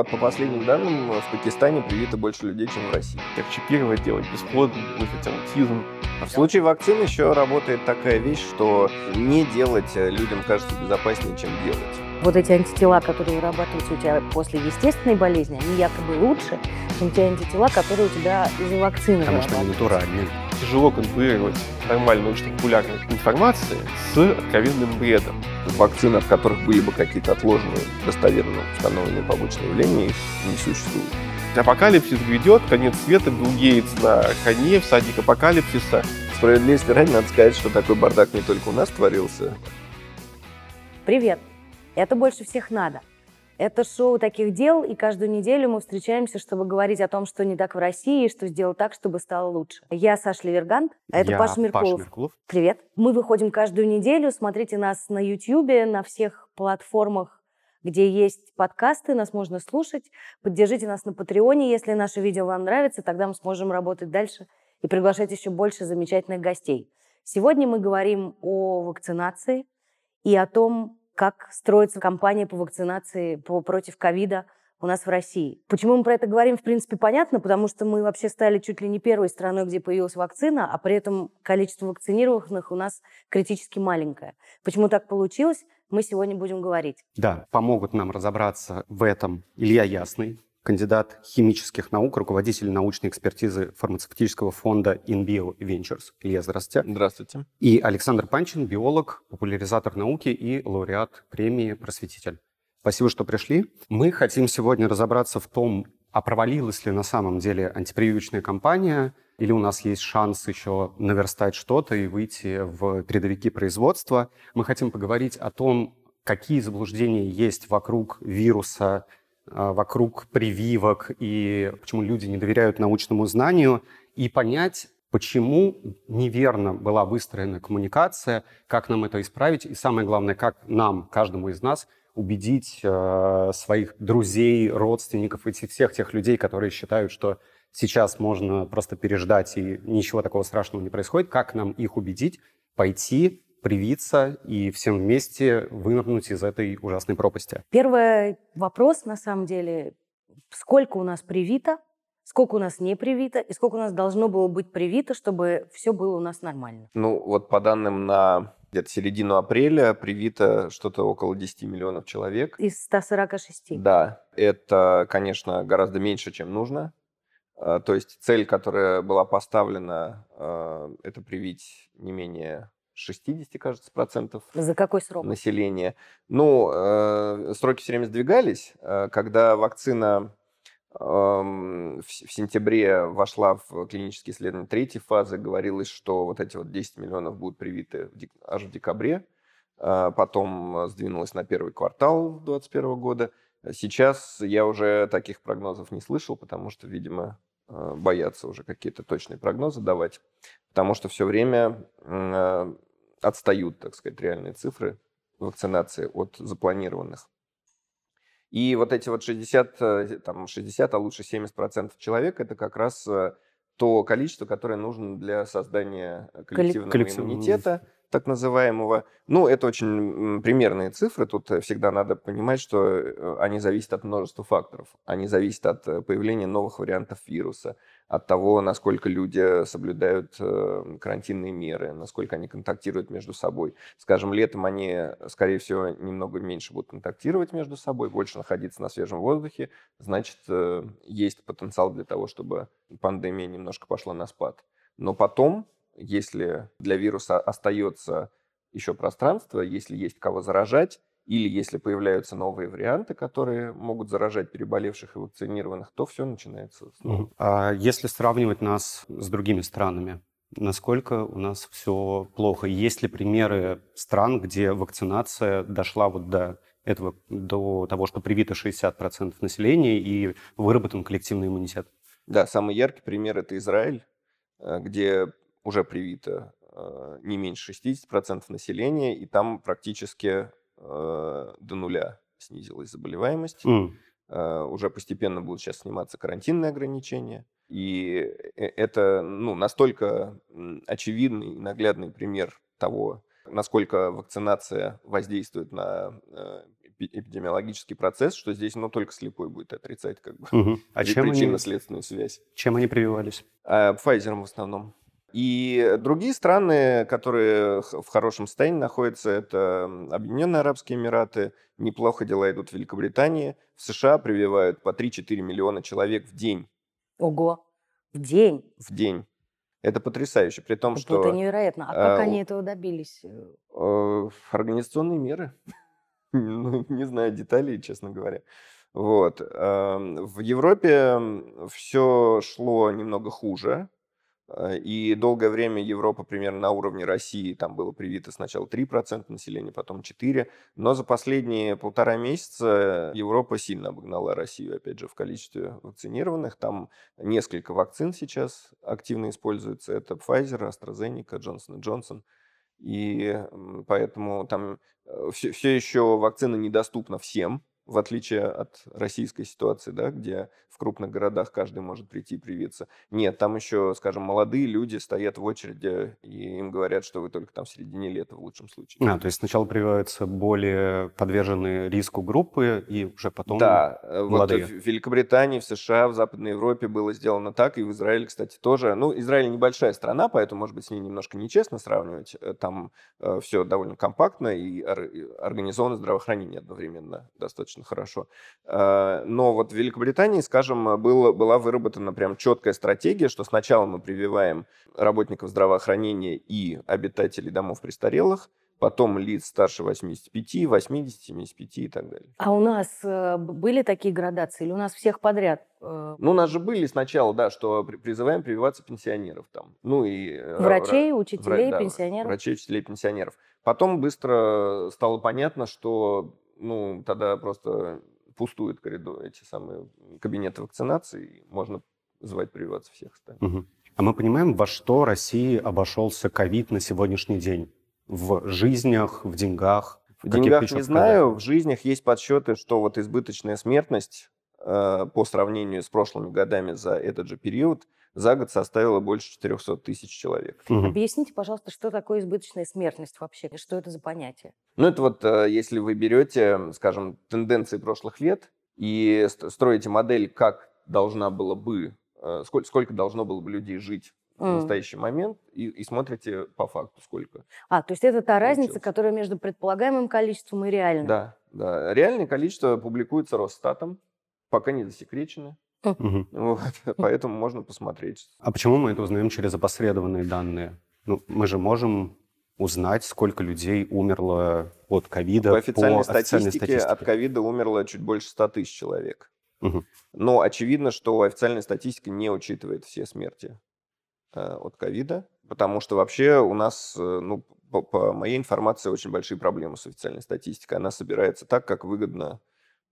вот по последним данным в Пакистане привито больше людей, чем в России. Как чипировать, делать бесплодным, вызвать аутизм. А в случае вакцин еще работает такая вещь, что не делать людям кажется безопаснее, чем делать. Вот эти антитела, которые вырабатываются у тебя после естественной болезни, они якобы лучше, чем те антитела, которые у тебя из-за вакцины Потому что они натуральные. Тяжело конкурировать нормальной научно-популярной информации с откровенным бредом. Вакцины, от которых были бы какие-то отложенные, достоверно установленные побочные явления, их не существует. Апокалипсис грядет, конец света, Билл Гейтс на коне, всадник апокалипсиса. Справедливости ради, надо сказать, что такой бардак не только у нас творился. Привет! Это больше всех надо. Это шоу таких дел, и каждую неделю мы встречаемся, чтобы говорить о том, что не так в России, и что сделать так, чтобы стало лучше. Я Саша Левергант, а это Я Паша Меркулов. Паша Меркулов. Привет. Мы выходим каждую неделю. Смотрите нас на YouTube, на всех платформах, где есть подкасты, нас можно слушать. Поддержите нас на Патреоне, если наше видео вам нравится, тогда мы сможем работать дальше и приглашать еще больше замечательных гостей. Сегодня мы говорим о вакцинации и о том, как строится кампания по вакцинации по, против ковида у нас в России. Почему мы про это говорим, в принципе, понятно, потому что мы вообще стали чуть ли не первой страной, где появилась вакцина, а при этом количество вакцинированных у нас критически маленькое. Почему так получилось, мы сегодня будем говорить. Да, помогут нам разобраться в этом Илья Ясный, кандидат химических наук, руководитель научной экспертизы фармацевтического фонда InBio Ventures. Илья, здравствуйте. Здравствуйте. И Александр Панчин, биолог, популяризатор науки и лауреат премии «Просветитель». Спасибо, что пришли. Мы хотим сегодня разобраться в том, а провалилась ли на самом деле антипрививочная кампания, или у нас есть шанс еще наверстать что-то и выйти в передовики производства. Мы хотим поговорить о том, какие заблуждения есть вокруг вируса, вокруг прививок и почему люди не доверяют научному знанию, и понять, почему неверно была выстроена коммуникация, как нам это исправить, и самое главное, как нам, каждому из нас, убедить э, своих друзей, родственников и всех тех людей, которые считают, что сейчас можно просто переждать и ничего такого страшного не происходит, как нам их убедить пойти привиться и всем вместе вынырнуть из этой ужасной пропасти? Первый вопрос, на самом деле, сколько у нас привито, сколько у нас не привито, и сколько у нас должно было быть привито, чтобы все было у нас нормально? Ну, вот по данным на где-то середину апреля привито что-то около 10 миллионов человек. Из 146? Да, это, конечно, гораздо меньше, чем нужно. А, То есть цель, которая была поставлена, а, это привить не менее 60, кажется, процентов За какой срок? населения. Ну, э, сроки все время сдвигались. Э, Когда вакцина эм, в в сентябре вошла в клинические исследования третьей фазы, говорилось, что вот эти вот 10 миллионов будут привиты в дек- аж в декабре. Э, Потом э, сдвинулось на первый квартал 2021 года. Сейчас я уже таких прогнозов не слышал, потому что, видимо, э, боятся уже какие-то точные прогнозы давать, потому что все время э, отстают, так сказать, реальные цифры вакцинации от запланированных. И вот эти вот 60, э, там 60, а лучше 70 процентов человек, это как раз э, то количество, которое нужно для создания коллективного коллективного. иммунитета, так называемого. Ну, это очень примерные цифры. Тут всегда надо понимать, что э, они зависят от множества факторов. Они зависят от появления новых вариантов вируса, от того, насколько люди соблюдают э, карантинные меры, насколько они контактируют между собой. Скажем, летом они, скорее всего, немного меньше будут контактировать между собой, больше находиться на свежем воздухе. Значит, э, есть потенциал для того, чтобы пандемия немножко пошла на спад. Но потом, если для вируса остается еще пространство, если есть кого заражать, или если появляются новые варианты, которые могут заражать переболевших и вакцинированных, то все начинается снова. А если сравнивать нас с другими странами, насколько у нас все плохо? Есть ли примеры стран, где вакцинация дошла вот до этого, до того, что привито 60% населения и выработан коллективный иммунитет? Да, самый яркий пример это Израиль, э, где уже привито э, не меньше 60% населения, и там практически э, до нуля снизилась заболеваемость. М, Э, Уже постепенно будут сейчас сниматься карантинные ограничения. И э, это ну, настолько очевидный и наглядный пример того, насколько вакцинация воздействует на э, эпидемиологический процесс, что здесь, ну, только слепой будет отрицать как бы Угу. А чем причинно-следственную связь. чем они прививались? А, Pfizer в основном. И другие страны, которые в хорошем состоянии находятся, это Объединенные Арабские Эмираты, неплохо дела идут в Великобритании, в США прививают по 3-4 миллиона человек в день. Ого. В день. В день. Это потрясающе, при том, Вот что Это невероятно. А как а, они этого добились? э, организационные меры. Ну, не знаю деталей, честно говоря. Вот. эм, В Европе все шло немного хуже. Э, И долгое время Европа примерно на уровне России, там было привито сначала 3% населения, потом 4%, но за последние полтора месяца Европа сильно обогнала Россию, опять же, в количестве вакцинированных. Там несколько вакцин сейчас активно используются. Это Pfizer, AstraZeneca, Johnson Johnson. И поэтому там все, все еще вакцина недоступна всем, в отличие от российской ситуации, да, где в крупных городах каждый может прийти и привиться. Нет, там еще, скажем, молодые люди стоят в очереди, и им говорят, что вы только там в середине лета в лучшем случае. А, то есть сначала прививаются более подверженные риску группы, и уже потом... Да, э, вот молодые. в Великобритании, в США, в Западной Европе было сделано так, и в Израиле, кстати, тоже. Ну, Израиль небольшая страна, поэтому, может быть, с ней немножко нечестно сравнивать. Э, Там все довольно компактно, и и организовано здравоохранение одновременно достаточно хорошо. Э, Но вот в Великобритании, скажем, было, была выработана прям четкая стратегия, что сначала мы прививаем работников здравоохранения и обитателей домов престарелых, потом лиц старше 85, 80, 75 и так далее. А у нас э, были такие градации? Или у нас всех подряд? э, Ну, у нас же были сначала, да, что при- призываем прививаться пенсионеров там. Ну и... э, Врачей, ра- учителей, вра- да, пенсионеров? Врачей, учителей, пенсионеров. Потом быстро стало понятно, что, ну, тогда просто пустуют коридоры, эти самые кабинеты вакцинации, можно звать прививаться всех остальных. Мгм. А мы понимаем, во что России обошелся ковид на сегодняшний день? В жизнях, в деньгах? В деньгах не знаю, в жизнях есть подсчеты, что вот избыточная смертность э, по сравнению с прошлыми годами за этот же период за год составила больше 400 тысяч человек. Мгм. Объясните, пожалуйста, что такое избыточная смертность вообще? и Что это за понятие? Ну, это вот э, если вы берете, скажем, тенденции прошлых лет и ст- строите модель, как должна была бы, э, сколько, сколько должно было бы людей жить в настоящий момент, и, и смотрите по факту, сколько. А, то есть это та разница, Получилось. которая между предполагаемым количеством и реальным? Да, да. Реальное количество публикуется Росстатом, пока не засекречено. Вот, поэтому можно посмотреть. А почему мы это узнаем через опосредованные данные? Ну, мы же можем узнать, сколько людей умерло от ковида По официальной, официальной статистике, от статистике. ковида умерло чуть больше 100 тысяч человек. Мгм. Но очевидно, что официальная статистика не учитывает все смерти э, от ковида, потому что вообще у нас, э, ну, по, по моей информации, очень большие проблемы с официальной статистикой. Она собирается так, как выгодно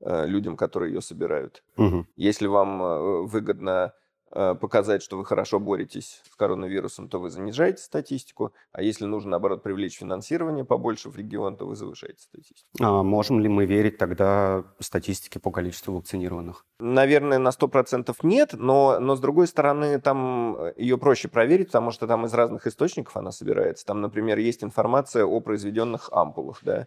людям, которые ее собирают. Мгм. Если вам э, выгодно э, показать, что вы хорошо боретесь с коронавирусом, то вы занижаете статистику, а если нужно, наоборот, привлечь финансирование побольше в регион, то вы завышаете статистику. А можем ли мы верить тогда статистике по количеству вакцинированных? Наверное, на 100% нет, но, но с другой стороны, там э, ее проще проверить, потому что там из разных источников она собирается. Там, например, есть информация о произведенных ампулах, да, Э,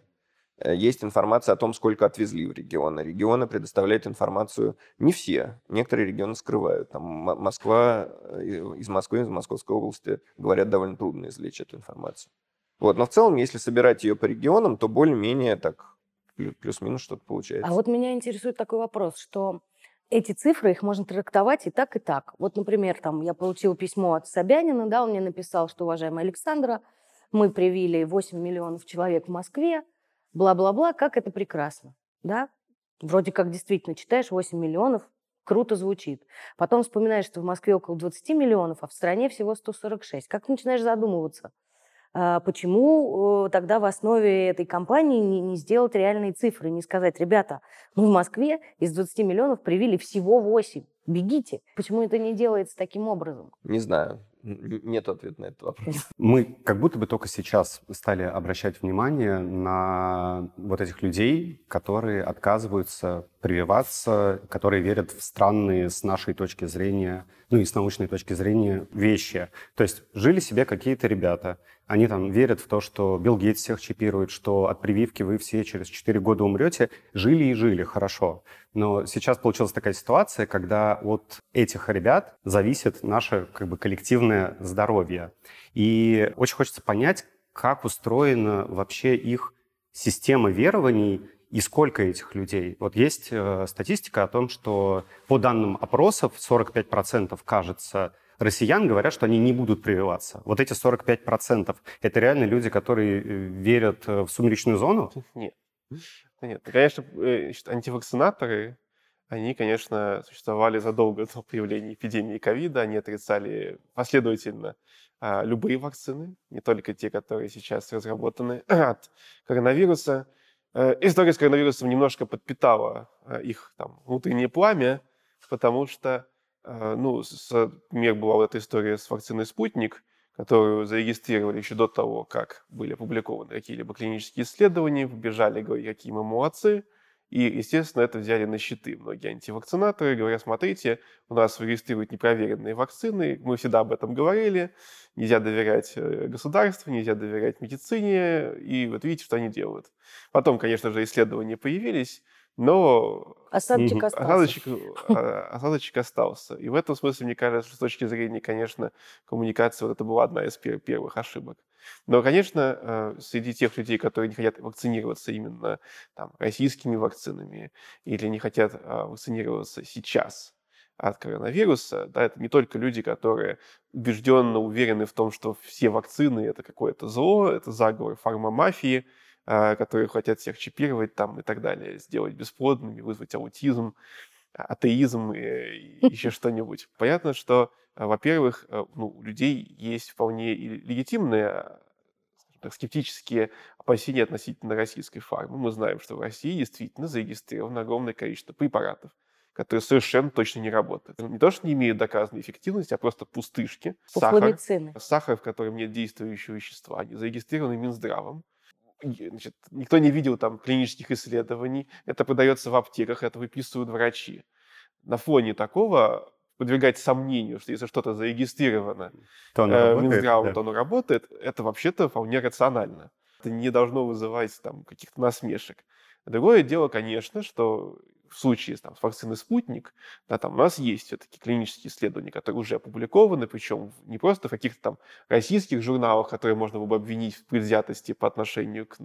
есть информация о том, сколько отвезли в регионы. Регионы предоставляют информацию не все, некоторые регионы скрывают. Там Москва, э, из Москвы, из Московской области говорят, довольно трудно извлечь эту информацию. Вот, но в целом, если собирать ее по регионам, то более-менее так плю- плюс-минус что-то получается. А вот меня интересует такой вопрос, что эти цифры, их можно трактовать и так, и так. Вот, например, там я получила письмо от Собянина, да, он мне написал, что, уважаемая Александра, мы привили 8 миллионов человек в Москве, бла-бла-бла, как это прекрасно, да? Вроде как действительно читаешь 8 миллионов, круто звучит. Потом вспоминаешь, что в Москве около 20 миллионов, а в стране всего 146. Как начинаешь задумываться, а, почему э, тогда в основе этой кампании не, сделать реальные цифры, не сказать, ребята, мы в Москве из 20 миллионов привили всего 8, бегите. Почему это не делается таким образом? Не знаю. Нет ответа на этот вопрос. Мы как будто бы только сейчас стали обращать внимание на вот этих людей, которые отказываются прививаться, которые верят в странные с нашей точки зрения, ну и с научной точки зрения вещи. То есть жили себе какие-то ребята, они там верят в то, что Билл Гейтс всех чипирует, что от прививки вы все через 4 года умрете. Жили и жили, хорошо. Но сейчас получилась такая ситуация, когда от этих ребят зависит наше как бы коллективное здоровье. И очень хочется понять, как устроена вообще их система верований и сколько этих людей. Вот есть э, статистика о том, что по данным опросов 45% кажется россиян говорят, что они не будут прививаться. Вот эти 45% это реально люди, которые э, верят э, в сумеречную зону? Нет. Нет. Конечно, э, антивакцинаторы, они, конечно, существовали задолго до появления эпидемии ковида. Они отрицали последовательно а, любые вакцины, не только те, которые сейчас разработаны от коронавируса. История с коронавирусом немножко подпитала их там, внутреннее пламя, потому что Э, ну, с, например, была вот эта история с вакциной «Спутник», которую зарегистрировали еще до того, как были опубликованы какие-либо клинические исследования, побежали говорить, какие мы молодцы, и, естественно, это взяли на счеты многие антивакцинаторы, говоря, смотрите, у нас регистрируют непроверенные вакцины, мы всегда об этом говорили, нельзя доверять э, государству, нельзя доверять медицине, и вот видите, что они делают. Потом, конечно же, исследования появились, но осадочек остался. Осадочек, а, осадочек остался. И в этом смысле, мне кажется, с точки зрения, конечно, коммуникации вот это была одна из первых ошибок. Но, конечно, э, среди тех людей, которые не хотят вакцинироваться именно там, российскими вакцинами или не хотят а, вакцинироваться сейчас от коронавируса, да, это не только люди, которые убежденно уверены в том, что все вакцины – это какое-то зло, это заговор фармамафии, а, которые хотят всех чипировать там и так далее, сделать бесплодными, вызвать аутизм, атеизм и еще что-нибудь. Понятно, что, а, во-первых, ну, у людей есть вполне легитимные так, скептические опасения относительно российской фармы. Мы знаем, что в России действительно зарегистрировано огромное количество препаратов, которые совершенно точно не работают. Не то, что не имеют доказанной эффективности, а просто пустышки. Сахар, сахар, в котором нет действующего вещества, они зарегистрированы Минздравом значит, никто не видел там клинических исследований, это продается в аптеках, это выписывают врачи. На фоне такого подвергать сомнению, что если что-то зарегистрировано то оно э, Минздравом, да. то оно работает, это вообще-то вполне рационально. Это не должно вызывать там каких-то насмешек. Другое дело, конечно, что в случае там, с вакциной «Спутник», да, там у нас есть все-таки клинические исследования, которые уже опубликованы, причем не просто в каких-то там российских журналах, которые можно было бы обвинить в предвзятости по отношению к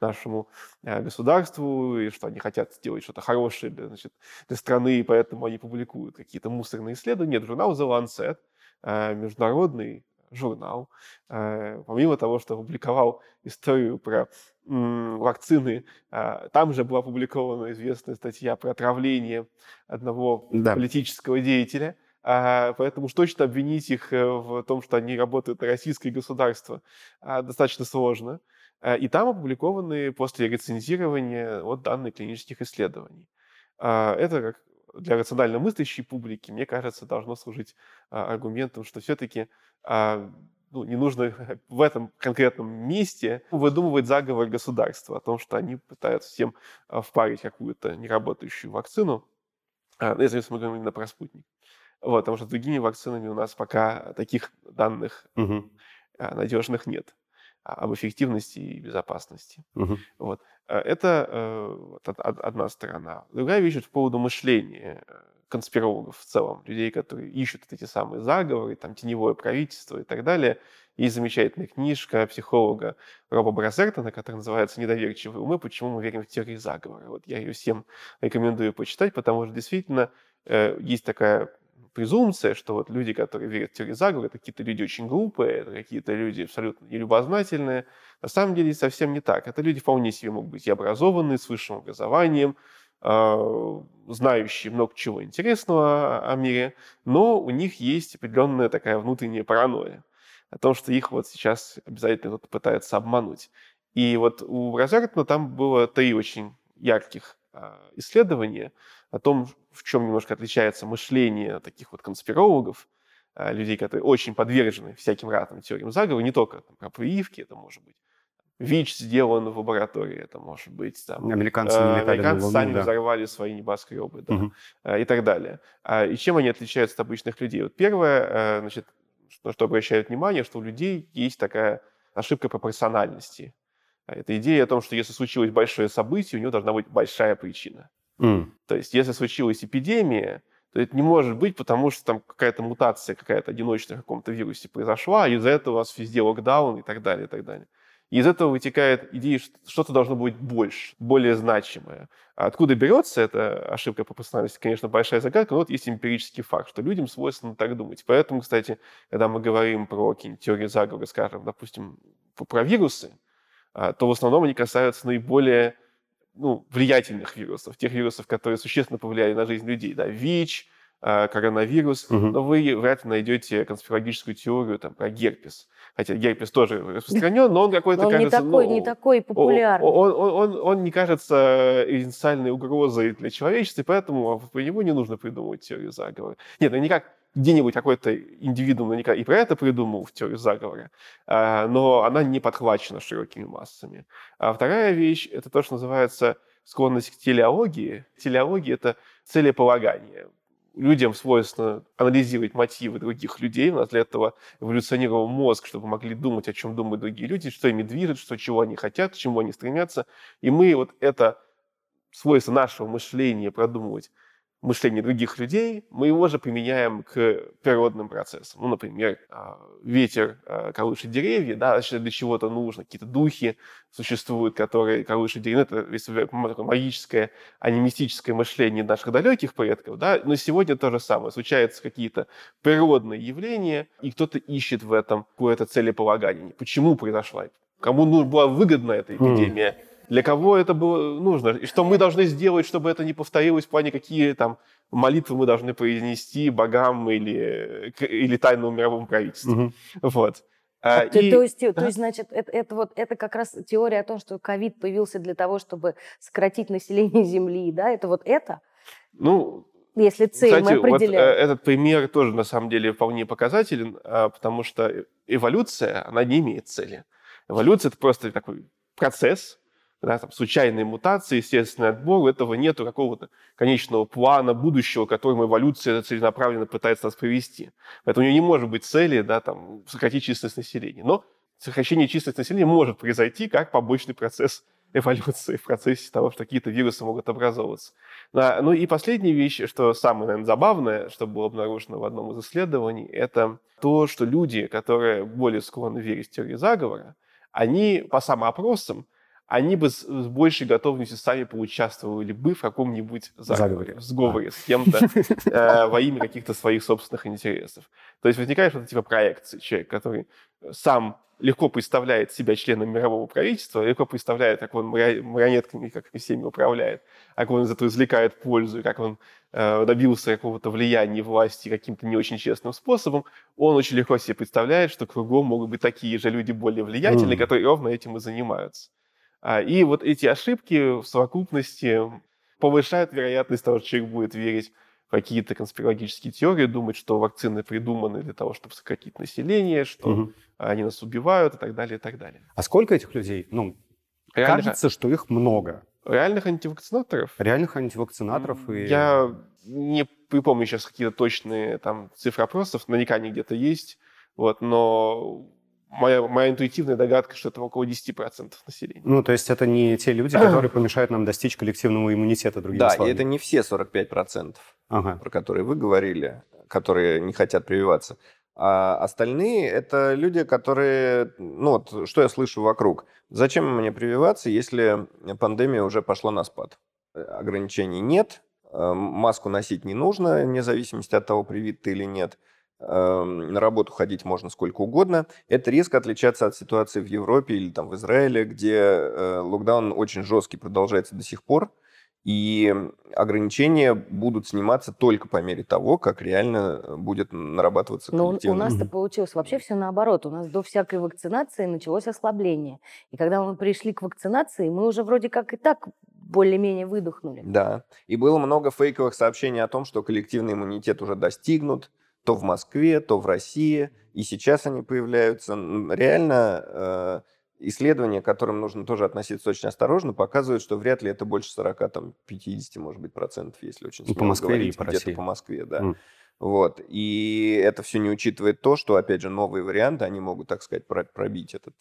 нашему э, государству, и что они хотят сделать что-то хорошее для, значит, для страны, и поэтому они публикуют какие-то мусорные исследования. Нет, журнал The Lancet, э, международный журнал, э, помимо того, что опубликовал историю про вакцины, а, там же была опубликована известная статья про отравление одного да. политического деятеля, а, поэтому уж точно обвинить их э, в том, что они работают на российское государство, а, достаточно сложно. И там опубликованы после рецензирования вот данные клинических исследований. Это как для рационально мыслящей публики, мне кажется, должно служить аргументом, что все-таки ну, не нужно в этом конкретном месте выдумывать заговор государства о том, что они пытаются всем а, впарить какую-то неработающую вакцину. А, ну, если мы говорим именно про спутник. Вот, потому что с другими вакцинами у нас пока таких данных угу. надежных нет об эффективности и безопасности. Угу. Вот. Это э, одна сторона. Другая вещь по поводу мышления конспирологов в целом, людей, которые ищут эти самые заговоры, там, теневое правительство и так далее. Есть замечательная книжка психолога Роба Бразертона, которая называется «Недоверчивые умы. Почему мы верим в теории заговора». Вот я ее всем рекомендую почитать, потому что действительно э, есть такая презумпция, что вот люди, которые верят в теорию заговора, это какие-то люди очень глупые, это какие-то люди абсолютно нелюбознательные. На самом деле совсем не так. Это люди вполне себе могут быть и образованные, с высшим образованием, а, знающие много чего интересного о мире, но у них есть определенная такая внутренняя паранойя о том, что их вот сейчас обязательно кто-то пытается обмануть. И вот у Розартона там было три очень ярких а, исследования о том, в чем немножко отличается мышление таких вот конспирологов, а, людей, которые очень подвержены всяким разным теориям заговора, не только там, про прививки, это может быть ВИЧ сделан в лаборатории, это может быть там... Американцы летали Американцы сами да. взорвали свои небоскребы, да, э, и так далее. А, И чем они отличаются от обычных людей? Вот первое, э, значит, на что обращают внимание, что у людей есть такая ошибка пропорциональности. Это идея о том, что если случилось большое событие, у него должна быть большая причина. М. То есть, если случилась эпидемия, то это не может быть, потому что там какая-то мутация, какая-то одиночная в каком-то вирусе произошла, и из-за этого у вас везде локдаун и так далее, и так далее. И из этого вытекает идея, что что-то должно быть больше, более значимое. А откуда берется эта ошибка пропорциональности, конечно, большая загадка, но вот есть эмпирический факт, что людям свойственно так думать. Поэтому, кстати, когда мы говорим про какие-нибудь теории заговора, скажем, допустим, про- про вирусы, а, то в основном они касаются наиболее ну, влиятельных вирусов, тех вирусов, которые существенно повлияли на жизнь людей. Да, ВИЧ, а, коронавирус, Мгм. но вы вряд ли найдете конспирологическую теорию там, про герпес. Хотя герпес тоже распространен, но он какой-то, Но он не кажется, такой, ну, не такой популярный. он, он, он, он не кажется эссенциальной угрозой для человечества, и поэтому по нему не нужно придумывать теорию заговора. Нет, ну никак где-нибудь какой-то индивидуум и про это придумал в теорию заговора, а, но она не подхвачена широкими массами. А вторая вещь – это то, что называется склонность к телеологии. Телеология – это целеполагание. Людям свойственно анализировать мотивы других людей. У нас для этого эволюционировал мозг, чтобы могли думать, о чем думают другие люди, что ими движет, что, чего они хотят, к чему они стремятся. И мы вот это свойство нашего мышления продумывать мышление других людей, мы его же применяем к природным процессам. Ну, например, а, ветер а, колышет деревья, да, значит, для чего-то нужно. Какие-то духи существуют, которые колышут деревья. Ну, Это если такое магическое, а не мистическое мышление наших далеких предков. Да? Но сегодня то же самое. Случаются какие-то природные явления, и кто-то ищет в этом какое-то целеполагание. Почему произошла? Кому ну, была выгодна эта эпидемия? Для кого это было нужно? И что мы должны сделать, чтобы это не повторилось в плане, какие там молитвы мы должны произнести богам или, или тайному мировому правительству. Мгм. Вот. А, А, то, и- то есть, то есть, значит, это, это вот это как раз теория о том, что ковид появился для того, чтобы сократить население Земли, да? Это вот это, ну, если цель Кстати, мы вот э, определяем. этот пример тоже на самом деле вполне показателен, а, потому что эволюция, она не имеет цели. Эволюция – это просто такой процесс, да, там, случайные мутации, естественный отбор, этого нет какого-то конечного плана будущего, к которому эволюция целенаправленно пытается нас привести. Поэтому у нее не может быть цели да, там, сократить численность населения. Но сокращение численности населения может произойти как побочный процесс эволюции в процессе того, что какие-то вирусы могут образовываться. Да, ну и последняя вещь, что самое, наверное, забавное, что было обнаружено в одном из исследований, это то, что люди, которые более склонны верить в теории заговора, они по самоопросам, они бы с, с большей готовностью сами поучаствовали бы в каком-нибудь заговоре, Заговоре. в сговоре с кем-то э, во имя каких-то своих собственных интересов. То есть возникает что-то типа проекции. Человек, который сам легко представляет себя членом мирового правительства, легко представляет, как он марионетками, как всеми управляет, как он из этого извлекает пользу, как он э, добился какого-то влияния власти каким-то не очень честным способом, он очень легко себе представляет, что кругом могут быть такие же люди более влиятельные, Мгм. которые ровно этим и занимаются. А, И вот эти ошибки в совокупности повышают вероятность того, что человек будет верить в какие-то конспирологические теории, думать, что вакцины придуманы для того, чтобы сократить население, что Мгм. они нас убивают и так далее, и так далее. А сколько этих людей? Ну, Реальных, кажется, что их много. реальных антивакцинаторов Реальных антивакцинаторов и... Я не припомню сейчас какие-то точные там цифры опросов, наверняка они где-то есть, вот, но моя, моя интуитивная догадка, что это около 10% населения. Ну, то есть это не те люди, которые помешают нам достичь коллективного иммунитета, другими Да, и словами. это не все 45%, Ага. про которые вы говорили, которые не хотят прививаться. А остальные – это люди, которые... Ну вот, что я слышу вокруг. Зачем мне прививаться, если пандемия уже пошла на спад? Ограничений нет, э, маску носить не нужно, вне зависимости от того, привит ты или нет. Э, На работу ходить можно сколько угодно. Это резко отличаться от ситуации в Европе или там в Израиле, где э, локдаун очень жесткий продолжается до сих пор. И ограничения будут сниматься только по мере того, как реально э, будет нарабатываться Но у- у коллективный нас-то получилось вообще все наоборот. У нас до всякой вакцинации началось ослабление. И когда мы пришли к вакцинации, мы уже вроде как и так более-менее выдохнули. Да. И было много фейковых сообщений о том, что коллективный иммунитет уже достигнут, то в Москве, то в России. И сейчас они появляются. Реально, э, исследования, к которым нужно тоже относиться очень осторожно, показывают, что вряд ли это больше 40, там, 50, может быть, процентов, если очень Ну, по Москве говорить, или по где-то России. по Москве, да. М. Вот. И это все не учитывает то, что, опять же, новые варианты, они могут, так сказать, про- пробить эту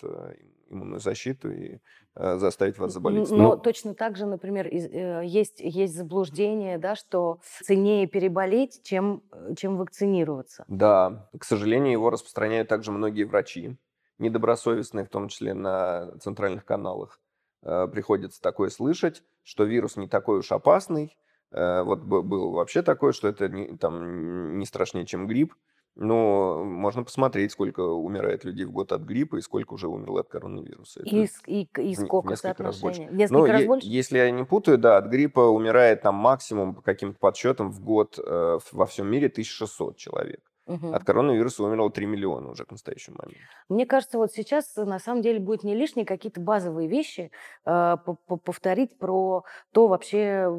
иммунную защиту и э, заставить вас заболеть. Но Ну- точно так же, например, из- э, есть, есть заблуждение, да, что ценнее переболеть, чем, э, чем вакцинироваться. Да, к сожалению, его распространяют также многие врачи, недобросовестные, в том числе на центральных каналах. Э, Приходится такое слышать, что вирус не такой уж опасный. Э, Вот б- было вообще такое, что это не, там, не страшнее, чем грипп. Но можно посмотреть, сколько умирает людей в год от гриппа и сколько уже умерло от коронавируса. Это И, и, и в сколько несколько раз больше. Несколько Ну, раз больше? если я не путаю, да, от гриппа умирает там максимум по каким-то подсчетам в год э, во всем мире 1600 человек. Мгм. От коронавируса умерло 3 миллиона уже к настоящему моменту. Мне кажется, вот сейчас э, на самом деле будет не лишние какие-то базовые вещи э, по- по- повторить про то вообще,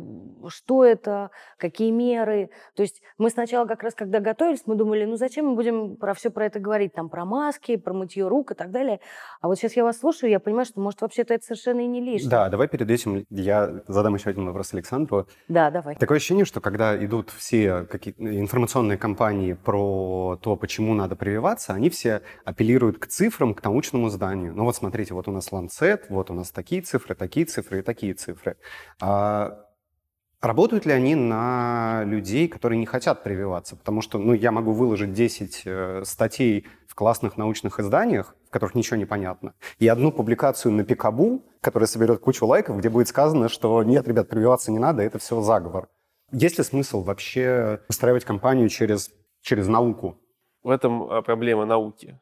что это, какие меры. То есть мы сначала как раз, когда готовились, мы думали, ну зачем мы будем про все про это говорить, там про маски, про мытье рук и так далее. А вот сейчас я вас слушаю, я понимаю, что может вообще-то это совершенно и не лишнее. Да, давай перед этим я задам еще один вопрос Александру. Да, давай. Такое ощущение, что когда идут все какие информационные кампании про то, почему надо прививаться, они все апеллируют к цифрам, к научному зданию. Ну вот смотрите, вот у нас Lancet, вот у нас такие цифры, такие цифры и такие цифры. А Работают ли они на людей, которые не хотят прививаться? Потому что ну, я могу выложить 10 э, статей в классных научных изданиях, в которых ничего не понятно, и одну публикацию на Пикабу, которая соберет кучу лайков, где будет сказано, что нет, ребят, прививаться не надо, это все заговор. Есть ли смысл вообще устраивать кампанию через, через науку? В этом а, проблема науки.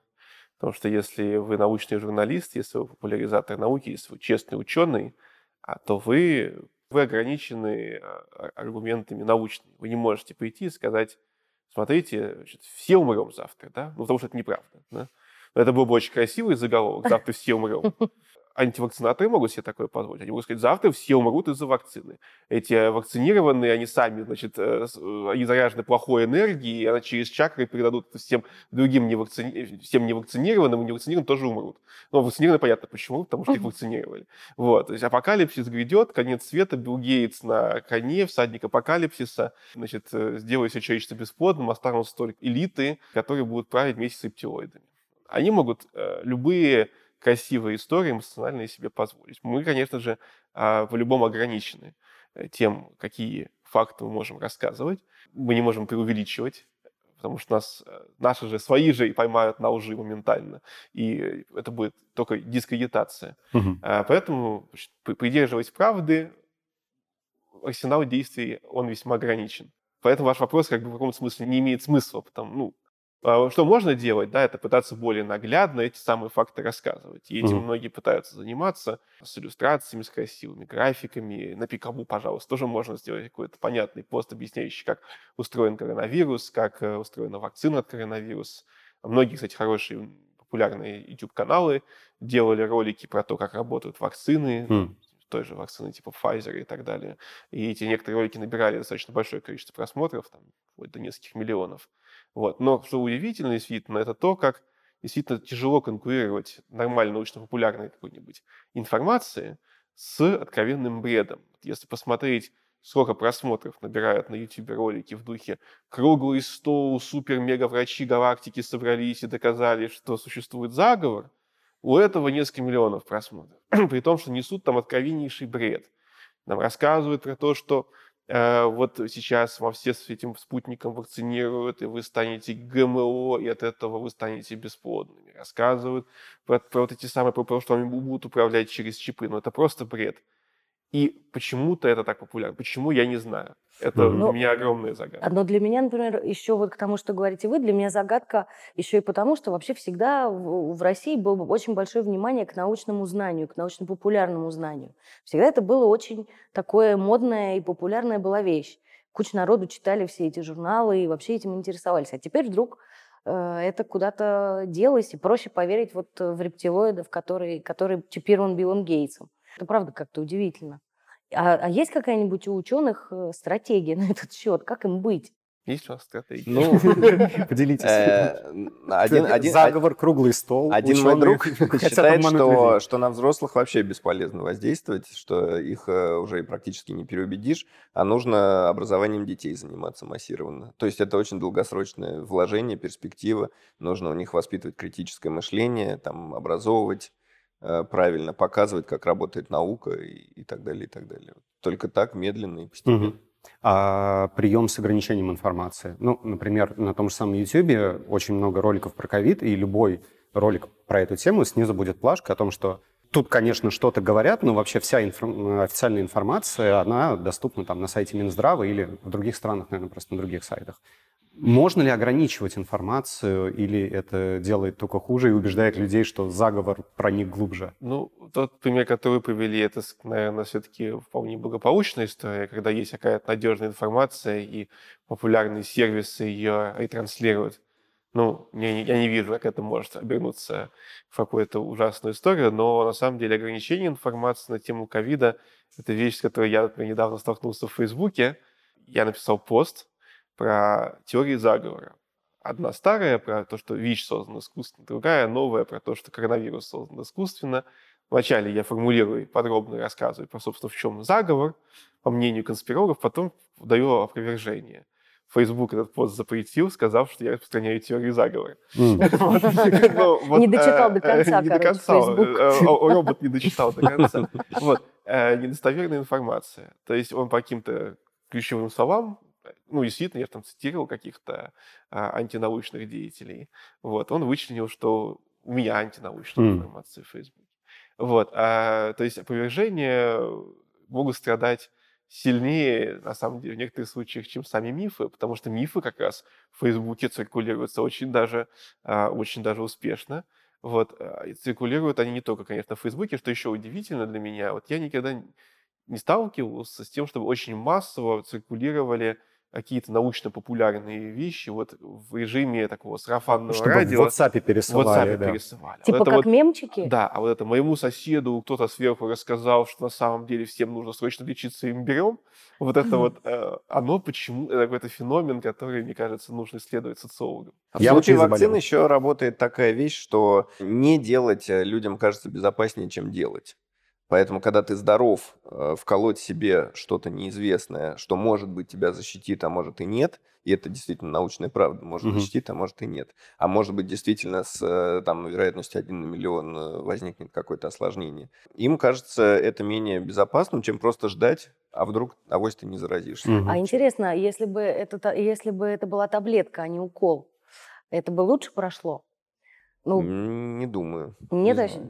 Потому что если вы научный журналист, если вы популяризатор науки, если вы честный ученый, а, то вы, вы ограничены а, аргументами научными. Вы не можете прийти и сказать, смотрите, значит, все умрем завтра, да? Ну, потому что это неправда. Да? Но это был бы очень красивый заголовок, завтра все умрем. Антивакцинаторы могут себе такое позволить. Они могут сказать, завтра все умрут из-за вакцины. Эти вакцинированные, они сами, значит, э, э, они заряжены плохой энергией, и она через чакры передадут всем другим невакцини... всем невакцинированным, и невакцинированные тоже умрут. Но вакцинированные, понятно, почему, потому что их вакцинировали. Вот, то есть апокалипсис грядет, конец света, Билл Гейтс на коне, всадник апокалипсиса, значит, э, сделает все человечество бесплодным, останутся только элиты, которые будут править вместе с рептилоидами. Они могут э, любые красивые истории эмоциональные себе позволить. Мы, конечно же, а, по-любому ограничены э, тем, какие факты мы можем рассказывать. Мы не можем преувеличивать, потому что нас, э, наши же, свои же и поймают на лжи моментально. И это будет только дискредитация. А, Поэтому придерживаясь правды, арсенал действий, он весьма ограничен. Поэтому ваш вопрос как бы в каком-то смысле не имеет смысла. Потому, ну, а что можно делать, да, это пытаться более наглядно эти самые факты рассказывать. И этим Мгм. многие пытаются заниматься с иллюстрациями, с красивыми графиками. На Пикабу, пожалуйста, тоже можно сделать какой-то понятный пост, объясняющий, как устроен коронавирус, как э, устроена вакцина от коронавируса. Многие, кстати, хорошие популярные YouTube-каналы делали ролики про то, как работают вакцины, М. той же вакцины типа Pfizer и так далее. И эти некоторые ролики набирали достаточно большое количество просмотров, там, вплоть до нескольких миллионов. Вот. Но что удивительно действительно, это то, как действительно тяжело конкурировать нормально научно-популярной какой-нибудь информации с откровенным бредом. Если посмотреть, сколько просмотров набирают на YouTube ролики в духе «Круглый стол, супер-мега-врачи галактики собрались и доказали, что существует заговор», у этого несколько миллионов просмотров. При том, что несут там откровеннейший бред. Нам рассказывают про то, что вот сейчас во все с этим спутником вакцинируют, и вы станете ГМО, и от этого вы станете бесплодными. Рассказывают про, про вот эти самые, про то, что они будут управлять через чипы. Но это просто бред. И почему-то это так популярно. Почему, я не знаю. Это Ну, меня огромная загадка. Но для меня, например, еще вот к тому, что говорите вы, для меня загадка еще и потому, что вообще всегда в, России было бы очень большое внимание к научному знанию, к научно-популярному знанию. Всегда это было очень такое модная и популярная была вещь. Куча народу читали все эти журналы и вообще этим интересовались. А теперь вдруг э, это куда-то делось, и проще поверить вот в рептилоидов, который, который чипирован Биллом Гейтсом. Это правда как-то удивительно. А, а есть какая-нибудь у ученых э, стратегия на этот счет? Как им быть? Есть у нас стратегия? Ну, Поделитесь. э, один, один, Заговор, круглый стол. Один мой друг считает, что, на взрослых вообще бесполезно воздействовать, что их э, уже и практически не переубедишь, а нужно образованием детей заниматься массированно. То есть это очень долгосрочное вложение, перспектива. Нужно у них воспитывать критическое мышление, там, образовывать правильно, показывать, как работает наука и, и так далее, и так далее. Только так, медленно и постепенно. Мгм. А прием с ограничением информации. Ну, например, на том же самом YouTube очень много роликов про ковид, и любой ролик про эту тему снизу будет плашка о том, что тут, конечно, что-то говорят, но вообще вся инфор- официальная информация, она доступна там на сайте Минздрава или в других странах, наверное, просто на других сайтах. Можно ли ограничивать информацию, или это делает только хуже и убеждает людей, что заговор проник глубже? Ну, тот пример, который вы привели, это, наверное, все-таки вполне благополучная история, когда есть какая-то надежная информация, и популярные сервисы ее ретранслируют. Ну, я не, я не вижу, как это может обернуться в какую-то ужасную историю, но на самом деле ограничение информации на тему ковида – это вещь, с которой я, например, недавно столкнулся в Фейсбуке. Я написал пост про теории заговора. Одна старая про то, что ВИЧ создан искусственно, другая новая про то, что коронавирус создан искусственно. Вначале я формулирую и подробно рассказываю про, собственно, в чем заговор, по мнению конспирологов, потом даю опровержение. Facebook этот пост запретил, сказав, что я распространяю теорию заговора. Ну, Не дочитал до э, конца, не до короче, конца. Facebook. Э, э, Робот не дочитал до конца. Недостоверная информация. То есть он по каким-то ключевым словам, ну, действительно, я там цитировал каких-то а, антинаучных деятелей, вот, он вычленил, что у меня антинаучная М. информация в Фейсбуке. Вот, а, то есть опровержения могут страдать сильнее, на самом деле, в некоторых случаях, чем сами мифы, потому что мифы как раз в Фейсбуке циркулируются очень даже, а, очень даже успешно. Вот, а, и циркулируют они не только, конечно, в Фейсбуке, что еще удивительно для меня, вот я никогда не сталкивался с тем, чтобы очень массово циркулировали какие-то научно-популярные вещи вот в режиме такого сарафанного Чтобы в радио. WhatsApp в пересылали, WhatsApp да. пересылали. Вот Типа это как вот мемчики? да, а вот это моему соседу кто-то сверху рассказал, что на самом деле всем нужно срочно лечиться имбирем. Вот это вот, э, оно почему, это какой-то феномен, который, мне кажется, нужно исследовать социологам. А Я в вот случае не заболел. вакцины еще работает такая вещь, что не делать э, людям кажется безопаснее, чем делать. Поэтому, когда ты здоров, э, вколоть себе что-то неизвестное, что, может быть, тебя защитит, а может и нет, и это действительно научная правда, может Мгм. защитит, а может и нет. А может быть, действительно, с э, там, вероятностью 1 на миллион э, возникнет какое-то осложнение. Им кажется это менее безопасным, чем просто ждать, а вдруг авось ты не заразишься. Мгм. А интересно, если бы, это, если бы это была таблетка, а не укол, это бы лучше прошло? Ну, Не думаю. нет, не а щ-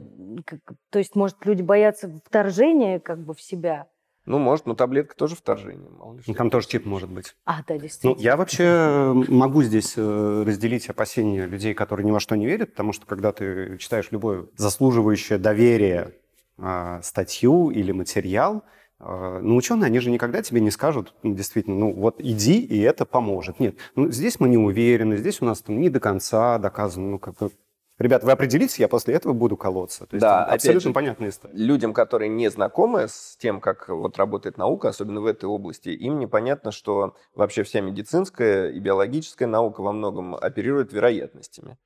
как- то есть, может, люди боятся вторжения как бы в себя? Ну, может, но таблетка тоже вторжение, мало ли Ну. Там тоже чип может быть. А, да, Ну, действительно. я вообще э, могу здесь э, разделить опасения людей, которые ни во что не верят, потому что когда ты читаешь любое заслуживающее доверия а, статью или материал, а, ну, ученые, они же никогда тебе не скажут, ну, действительно, ну, вот иди, и это поможет. Нет, ну, здесь мы не уверены, здесь у нас там не до конца доказано, ну, как бы... Ребят, вы определитесь, я после этого буду колоться. То есть Да, абсолютно же, понятная история. людям, которые не знакомы с тем, как вот работает наука, особенно в этой области, им непонятно, что вообще вся медицинская и биологическая наука во многом оперирует вероятностями,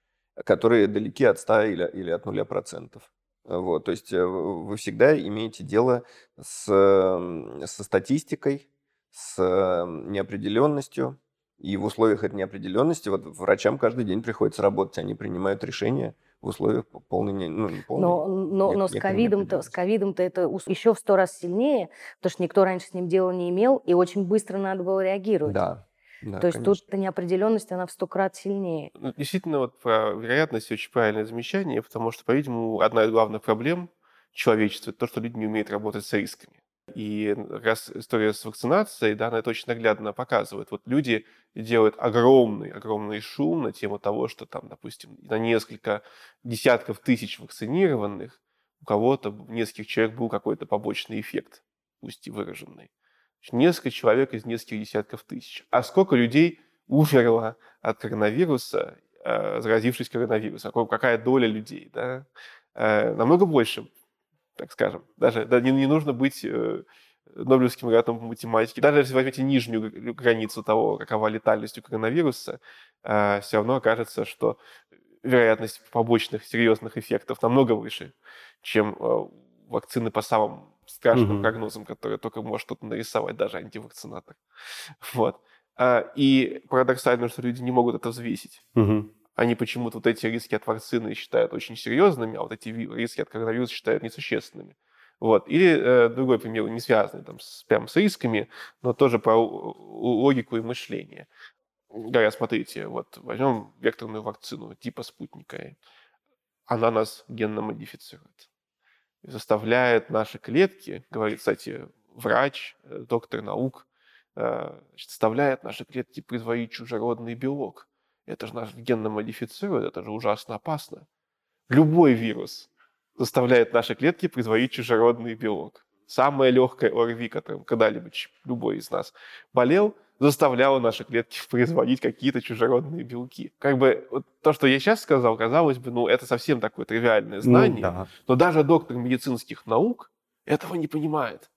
которые далеки от 100 или, или от 0%. Вот, то есть э, вы всегда имеете дело с, со статистикой, с э, неопределенностью, и в условиях этой неопределенности вот врачам каждый день приходится работать, они принимают решения в условиях полной, не- ну, не полной, Но, но, нет- но с ковидом-то, с ковидом-то это еще в сто раз сильнее, потому что никто раньше с ним дела не имел, и очень быстро надо было реагировать. Да, да, То есть конечно. тут эта неопределенность, она в сто крат сильнее. Ну, Действительно, вот про вероятность очень правильное замечание, потому что, по-видимому, одна из главных проблем человечества – это то, что люди не умеют работать с рисками. И раз история с вакцинацией, да, она это очень наглядно показывает. Вот люди делают огромный, огромный шум на тему того, что там, допустим, на несколько десятков тысяч вакцинированных у кого-то, у нескольких человек был какой-то побочный эффект, пусть и выраженный. Несколько человек из нескольких десятков тысяч. А сколько людей умерло от коронавируса, э, заразившись коронавирусом? Какая доля людей? Да? Э, Намного больше, так скажем. Даже да, не, не нужно быть э, Нобелевским лауреатом по математике. Даже если возьмете нижнюю границу того, какова летальность у коронавируса, э, все равно окажется, что вероятность побочных серьезных эффектов намного выше, чем э, вакцины по самым страшным mm-hmm. прогнозам, которые только может кто-то нарисовать, даже антивакцинатор. Вот. А, и парадоксально, что люди не могут это взвесить. Mm-hmm. Они почему-то вот эти риски от вакцины считают очень серьезными, а вот эти риски от коронавируса считают несущественными. Вот. Или э, другой пример, не связанный там, с, прям с рисками, но тоже про логику и мышление. Говорят, смотрите, вот возьмем векторную вакцину типа спутника. Она нас генно модифицирует. Заставляет наши клетки, говорит, кстати, врач, э, доктор наук, э, заставляет наши клетки производить чужеродный белок. Это же нас генно модифицирует, это же ужасно опасно. Любой вирус заставляет наши клетки производить чужеродный белок. Самое легкое ОРВИ, которым когда-либо любой из нас болел – заставляло наши клетки производить какие-то чужеродные белки. Как бы вот то, что я сейчас сказал, казалось бы, ну, это совсем такое тривиальное ну знание, ну, да. но даже доктор медицинских наук этого не понимает.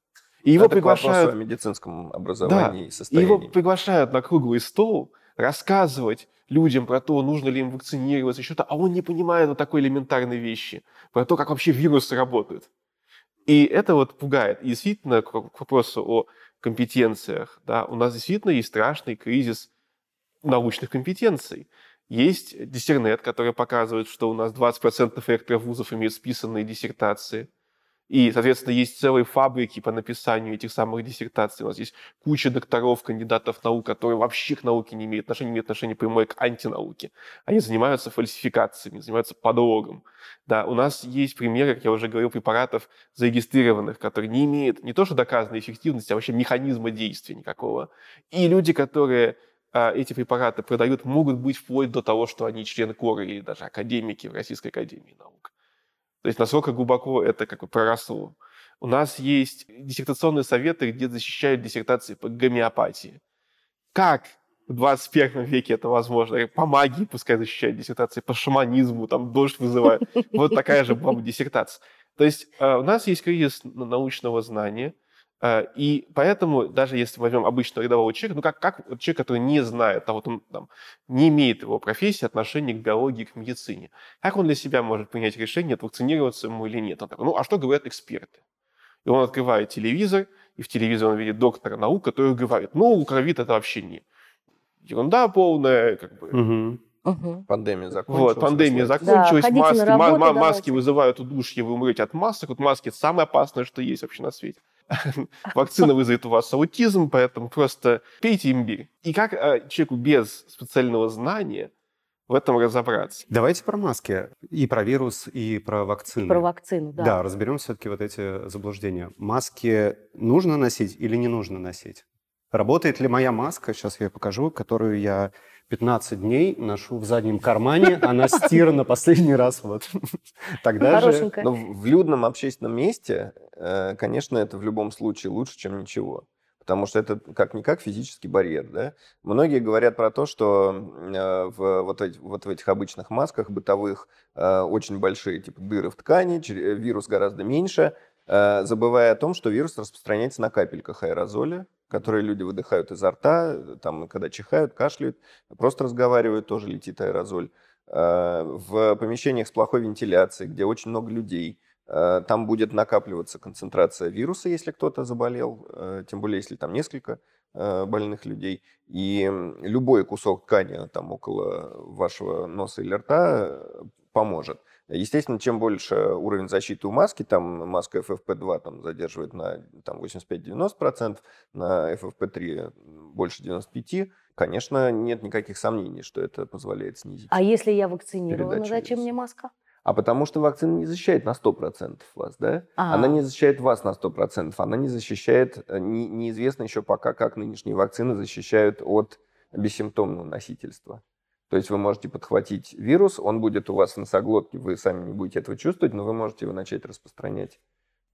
И его это приглашают... о медицинском образовании да, и состоянии. его приглашают на круглый стол рассказывать людям про то, нужно ли им вакцинироваться, что-то, а он не понимает вот такой элементарной вещи, про то, как вообще вирусы работают. И это вот пугает. И действительно, к вопросу о компетенциях. Да, у нас действительно есть страшный кризис научных компетенций. Есть диссернет, который показывает, что у нас 20% ректоров вузов имеют списанные диссертации – и, соответственно, есть целые фабрики по написанию этих самых диссертаций. У нас есть куча докторов, кандидатов наук, которые вообще к науке не имеют отношения, имеют отношение прямое к антинауке. Они занимаются фальсификациями, занимаются подлогом. Да, у нас есть примеры, как я уже говорил, препаратов зарегистрированных, которые не имеют не то что доказанной эффективности, а вообще механизма действия никакого. И люди, которые а, эти препараты продают, могут быть вплоть до того, что они члены КОРы или даже академики в Российской Академии Наук. То есть насколько глубоко это как бы проросло. У нас есть диссертационные советы, где защищают диссертации по гомеопатии. Как в 21 веке это возможно? По магии пускай защищают диссертации, по шаманизму, там дождь вызывает. Вот такая же была бы диссертация. То есть э, у нас есть кризис научного знания, и поэтому, даже если возьмем обычного рядового человека, ну как, как человек, который не знает, а вот он там, не имеет его профессии отношения к биологии, к медицине, как он для себя может принять решение, вакцинироваться ему или нет? Он такой, ну а что говорят эксперты? И он открывает телевизор, и в телевизоре он видит доктора наук, который говорит, ну, ковид это вообще не ерунда полная, как бы, угу. Угу. Пандемия закончилась. Вот, пандемия закончилась, да, маски, работу, ма- маски вызывают удушье, вы умрете от масок. Вот маски – это самое опасное, что есть вообще на свете. Вакцина вызовет у вас аутизм, поэтому просто пейте имбирь. И как э, человеку без специального знания в этом разобраться? Давайте про маски. И про вирус, и про вакцину. И про вакцину, да. Да, разберем все-таки вот эти заблуждения. Маски нужно носить или не нужно носить? Работает ли моя маска, сейчас я покажу, которую я 15 дней ношу в заднем кармане, она стирана последний раз вот. Тогда же... Но в людном общественном месте, э, конечно, это в любом случае лучше, чем ничего. Потому что это как-никак физический барьер. Да? Многие говорят про то, что э, в, вот, эти, вот в этих обычных масках бытовых э, очень большие типа, дыры в ткани, вирус гораздо меньше, забывая о том, что вирус распространяется на капельках аэрозоля, которые люди выдыхают изо рта, там, когда чихают, кашляют, просто разговаривают, тоже летит аэрозоль. А, в помещениях с плохой вентиляцией, где очень много людей, а, там будет накапливаться концентрация вируса, если кто-то заболел, а, тем более, если там несколько больных людей. И любой кусок ткани там около вашего носа или рта поможет. Естественно, чем больше уровень защиты у маски, там маска FFP2 там, задерживает на там, 85-90%, на FFP3 больше 95%, конечно, нет никаких сомнений, что это позволяет снизить. А если я вакцинирована, зачем мне маска? А потому что вакцина не защищает на 100% вас, да? А-а-а. Она не защищает вас на 100%, она не защищает, э, не, неизвестно еще пока, как нынешние вакцины защищают от бессимптомного носительства. То есть вы можете подхватить вирус, он будет у вас в носоглотке, вы сами не будете этого чувствовать, но вы можете его начать распространять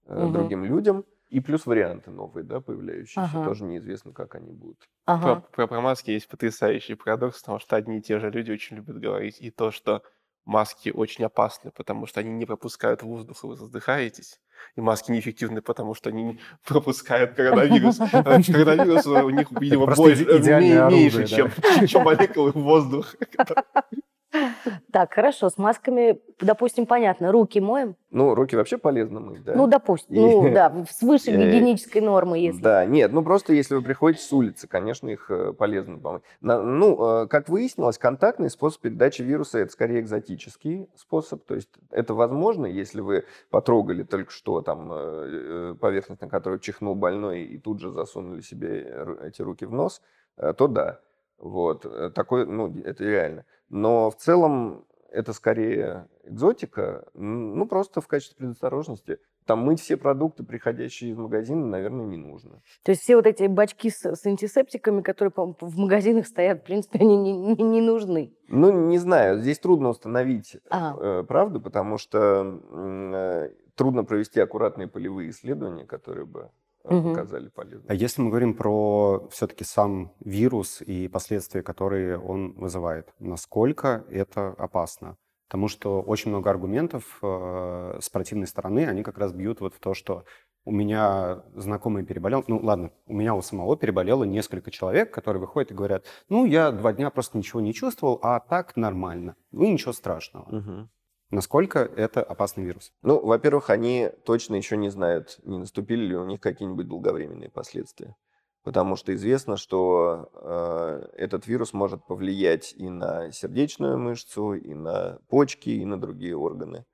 угу. другим людям. И плюс варианты новые, да, появляющиеся. Ага. Тоже неизвестно, как они будут. Ага. Про, про, про маски есть потрясающий парадокс, потому что одни и те же люди очень любят говорить и то, что маски очень опасны, потому что они не пропускают воздух, и вы задыхаетесь. И маски неэффективны, потому что они не пропускают коронавирус. Коронавирус у них, видимо, больше, меньше, чем молекулы воздуха. Так, хорошо, с масками, допустим, понятно, руки моем? Ну, руки вообще полезно мыть, да. Ну, допустим, ну да, свыше гигиенической нормы, если. Да, нет, ну просто если вы приходите с улицы, конечно, их э, полезно помыть. Ну, э, как выяснилось, контактный способ передачи вируса – это скорее экзотический способ, то есть это возможно, если вы потрогали только что там э, поверхность, на которую чихнул больной, и тут же засунули себе эти руки в нос, то да. Вот, такое, ну, это реально. Но в целом это скорее экзотика, ну, просто в качестве предосторожности. Там мыть все продукты, приходящие из магазина, наверное, не нужно. То есть все вот эти бачки с, с антисептиками, которые в магазинах стоят, в принципе, они не, не, не нужны? Ну, не знаю. Здесь трудно установить ага. э, правду, потому что э, трудно провести аккуратные полевые исследования, которые бы угу. показали полезно. А если мы говорим про все-таки сам вирус и последствия, которые он вызывает, насколько это опасно? Потому что очень много аргументов э, с противной стороны, они как раз бьют вот в то, что у меня знакомый переболел, ну ладно, у меня у самого переболело несколько человек, которые выходят и говорят, ну я два дня просто ничего не чувствовал, а так нормально, ну ничего страшного. Угу. Насколько это опасный вирус? Ну, во-первых, они точно еще не знают, не наступили ли у них какие-нибудь долговременные последствия. Потому что известно, что э, этот вирус может повлиять и на сердечную мышцу, и на почки, и на другие органы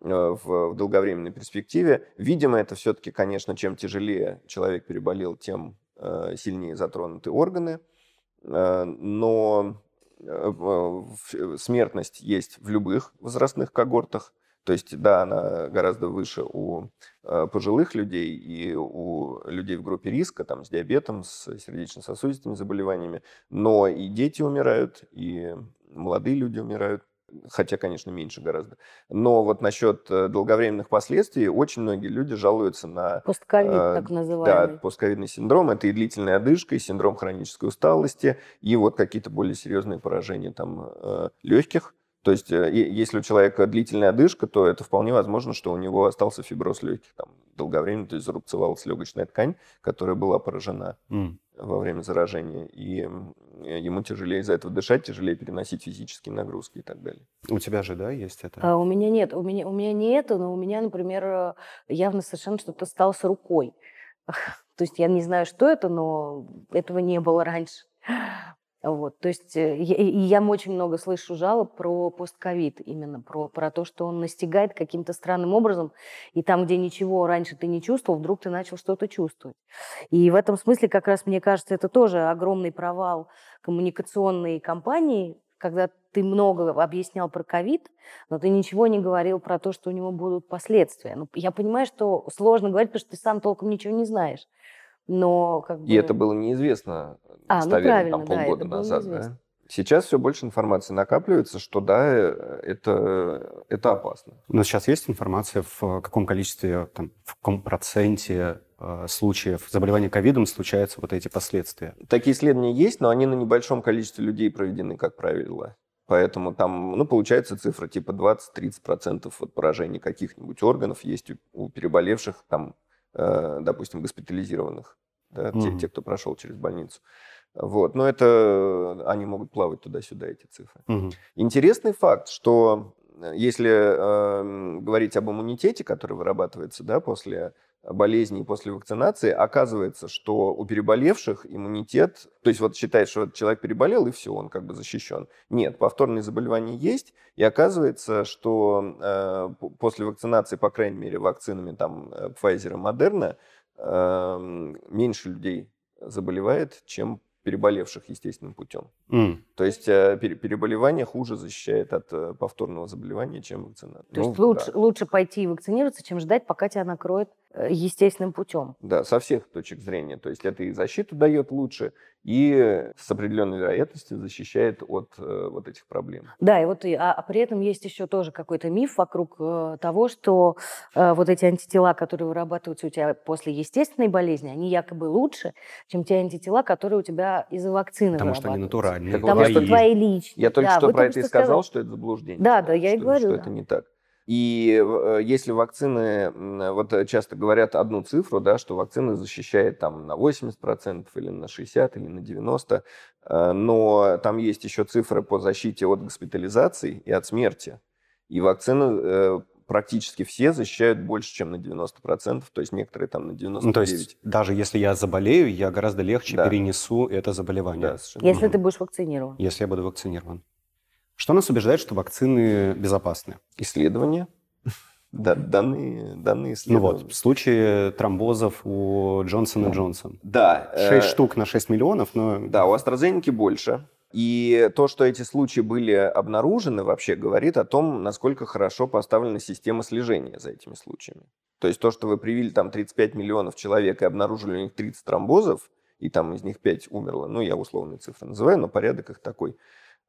э, в, в долговременной перспективе. Видимо, это все-таки, конечно, чем тяжелее человек переболел, тем э, сильнее затронуты органы. Э, но смертность есть в любых возрастных когортах. То есть, да, она гораздо выше у э, пожилых людей и у людей в группе риска, там, с диабетом, с сердечно-сосудистыми заболеваниями. Но и дети умирают, и молодые люди умирают хотя, конечно, меньше гораздо. Но вот насчет э, долговременных последствий очень многие люди жалуются на... Постковид, э, так называемый. Да, постковидный синдром. Это и длительная одышка, и синдром хронической усталости, и вот какие-то более серьезные поражения там э, легких. То есть, э, если у человека длительная одышка, то это вполне возможно, что у него остался фиброз легких там, долговременно, то есть зарубцевалась легочная ткань, которая была поражена mm. Во время заражения. И ему тяжелее из-за этого дышать, тяжелее переносить физические нагрузки и так далее. У тебя же, да, есть это? А, у меня нет. У меня, у меня не это, но у меня, например, э, явно совершенно что-то стало с рукой. То есть я не знаю, что это, но этого не было раньше. Вот, то есть э, я, я очень много слышу жалоб про постковид, именно про, про то, что он настигает каким-то странным образом, и там, где ничего раньше ты не чувствовал, вдруг ты начал что-то чувствовать. И в этом смысле, как раз, мне кажется, это тоже огромный провал коммуникационной кампании, когда ты много объяснял про ковид, но ты ничего не говорил про то, что у него будут последствия. Ну, я понимаю, что сложно говорить, потому что ты сам толком ничего не знаешь. Но как бы... И это было неизвестно а, ну, там, полгода да, назад, да? Сейчас все больше информации накапливается, что да, это, это опасно. Но сейчас есть информация, в каком количестве, там, в каком проценте э, случаев заболевания ковидом случаются вот эти последствия? Такие исследования есть, но они на небольшом количестве людей проведены, как правило. Поэтому там, ну, получается цифра типа 20-30% от поражений каких-нибудь органов есть у, у переболевших, там, допустим, госпитализированных, да, mm-hmm. те, те, кто прошел через больницу. Вот. Но это они могут плавать туда-сюда, эти цифры. Угу. Интересный факт, что э, если э, говорить об иммунитете, который вырабатывается да, после болезни и после вакцинации, оказывается, что у переболевших иммунитет, то есть вот считает, что человек переболел, и все, он как бы защищен. Нет, повторные заболевания есть, и оказывается, что э, после вакцинации, по крайней мере, вакцинами там э, Pfizer и Moderna, э, меньше людей заболевает, чем переболевших естественным путем. Mm. То есть э, переболевание хуже защищает от э, повторного заболевания, чем вакцинация. То ну, есть лучше, да. лучше пойти и вакцинироваться, чем ждать, пока тебя накроет естественным путем. Да, со всех точек зрения. То есть это и защиту дает лучше, и с определенной вероятностью защищает от э, вот этих проблем. Да, и вот и, а, а при этом есть еще тоже какой-то миф вокруг э, того, что э, вот эти антитела, которые вырабатываются у тебя после естественной болезни, они якобы лучше, чем те антитела, которые у тебя из-за вакцины Потому что они натуральные. Потому что твои личные. Я только Да, что про это и сказал, сказали. что это заблуждение. Да, да, я и что, говорю, Что да. это не так. И э, если вакцины, вот э, часто говорят одну цифру, да, что вакцина защищает там на 80% или на 60% или на 90%, э, но там есть еще цифры по защите от госпитализаций и от смерти. И вакцины практически все защищают больше, чем на 90%, то есть некоторые там на 99%. Ну, то есть даже если я заболею, я гораздо легче Да. перенесу это заболевание, да, совершенно Если ты будешь вакцинирован. если я буду вакцинирован. Что нас убеждает, что вакцины безопасны? Исследования, да, данные, данные Ну исследования. вот, в случае тромбозов у Джонсона Джонсон. Да. э, 6 штук на 6 миллионов, но... Да, у AstraZeneca больше. И то, что эти случаи были обнаружены, вообще говорит о том, насколько хорошо поставлена система слежения за этими случаями. То есть то, что вы привили там 35 миллионов человек и обнаружили у них 30 тромбозов, и там из них 5 умерло, ну, я условные цифры называю, но порядок их такой, э,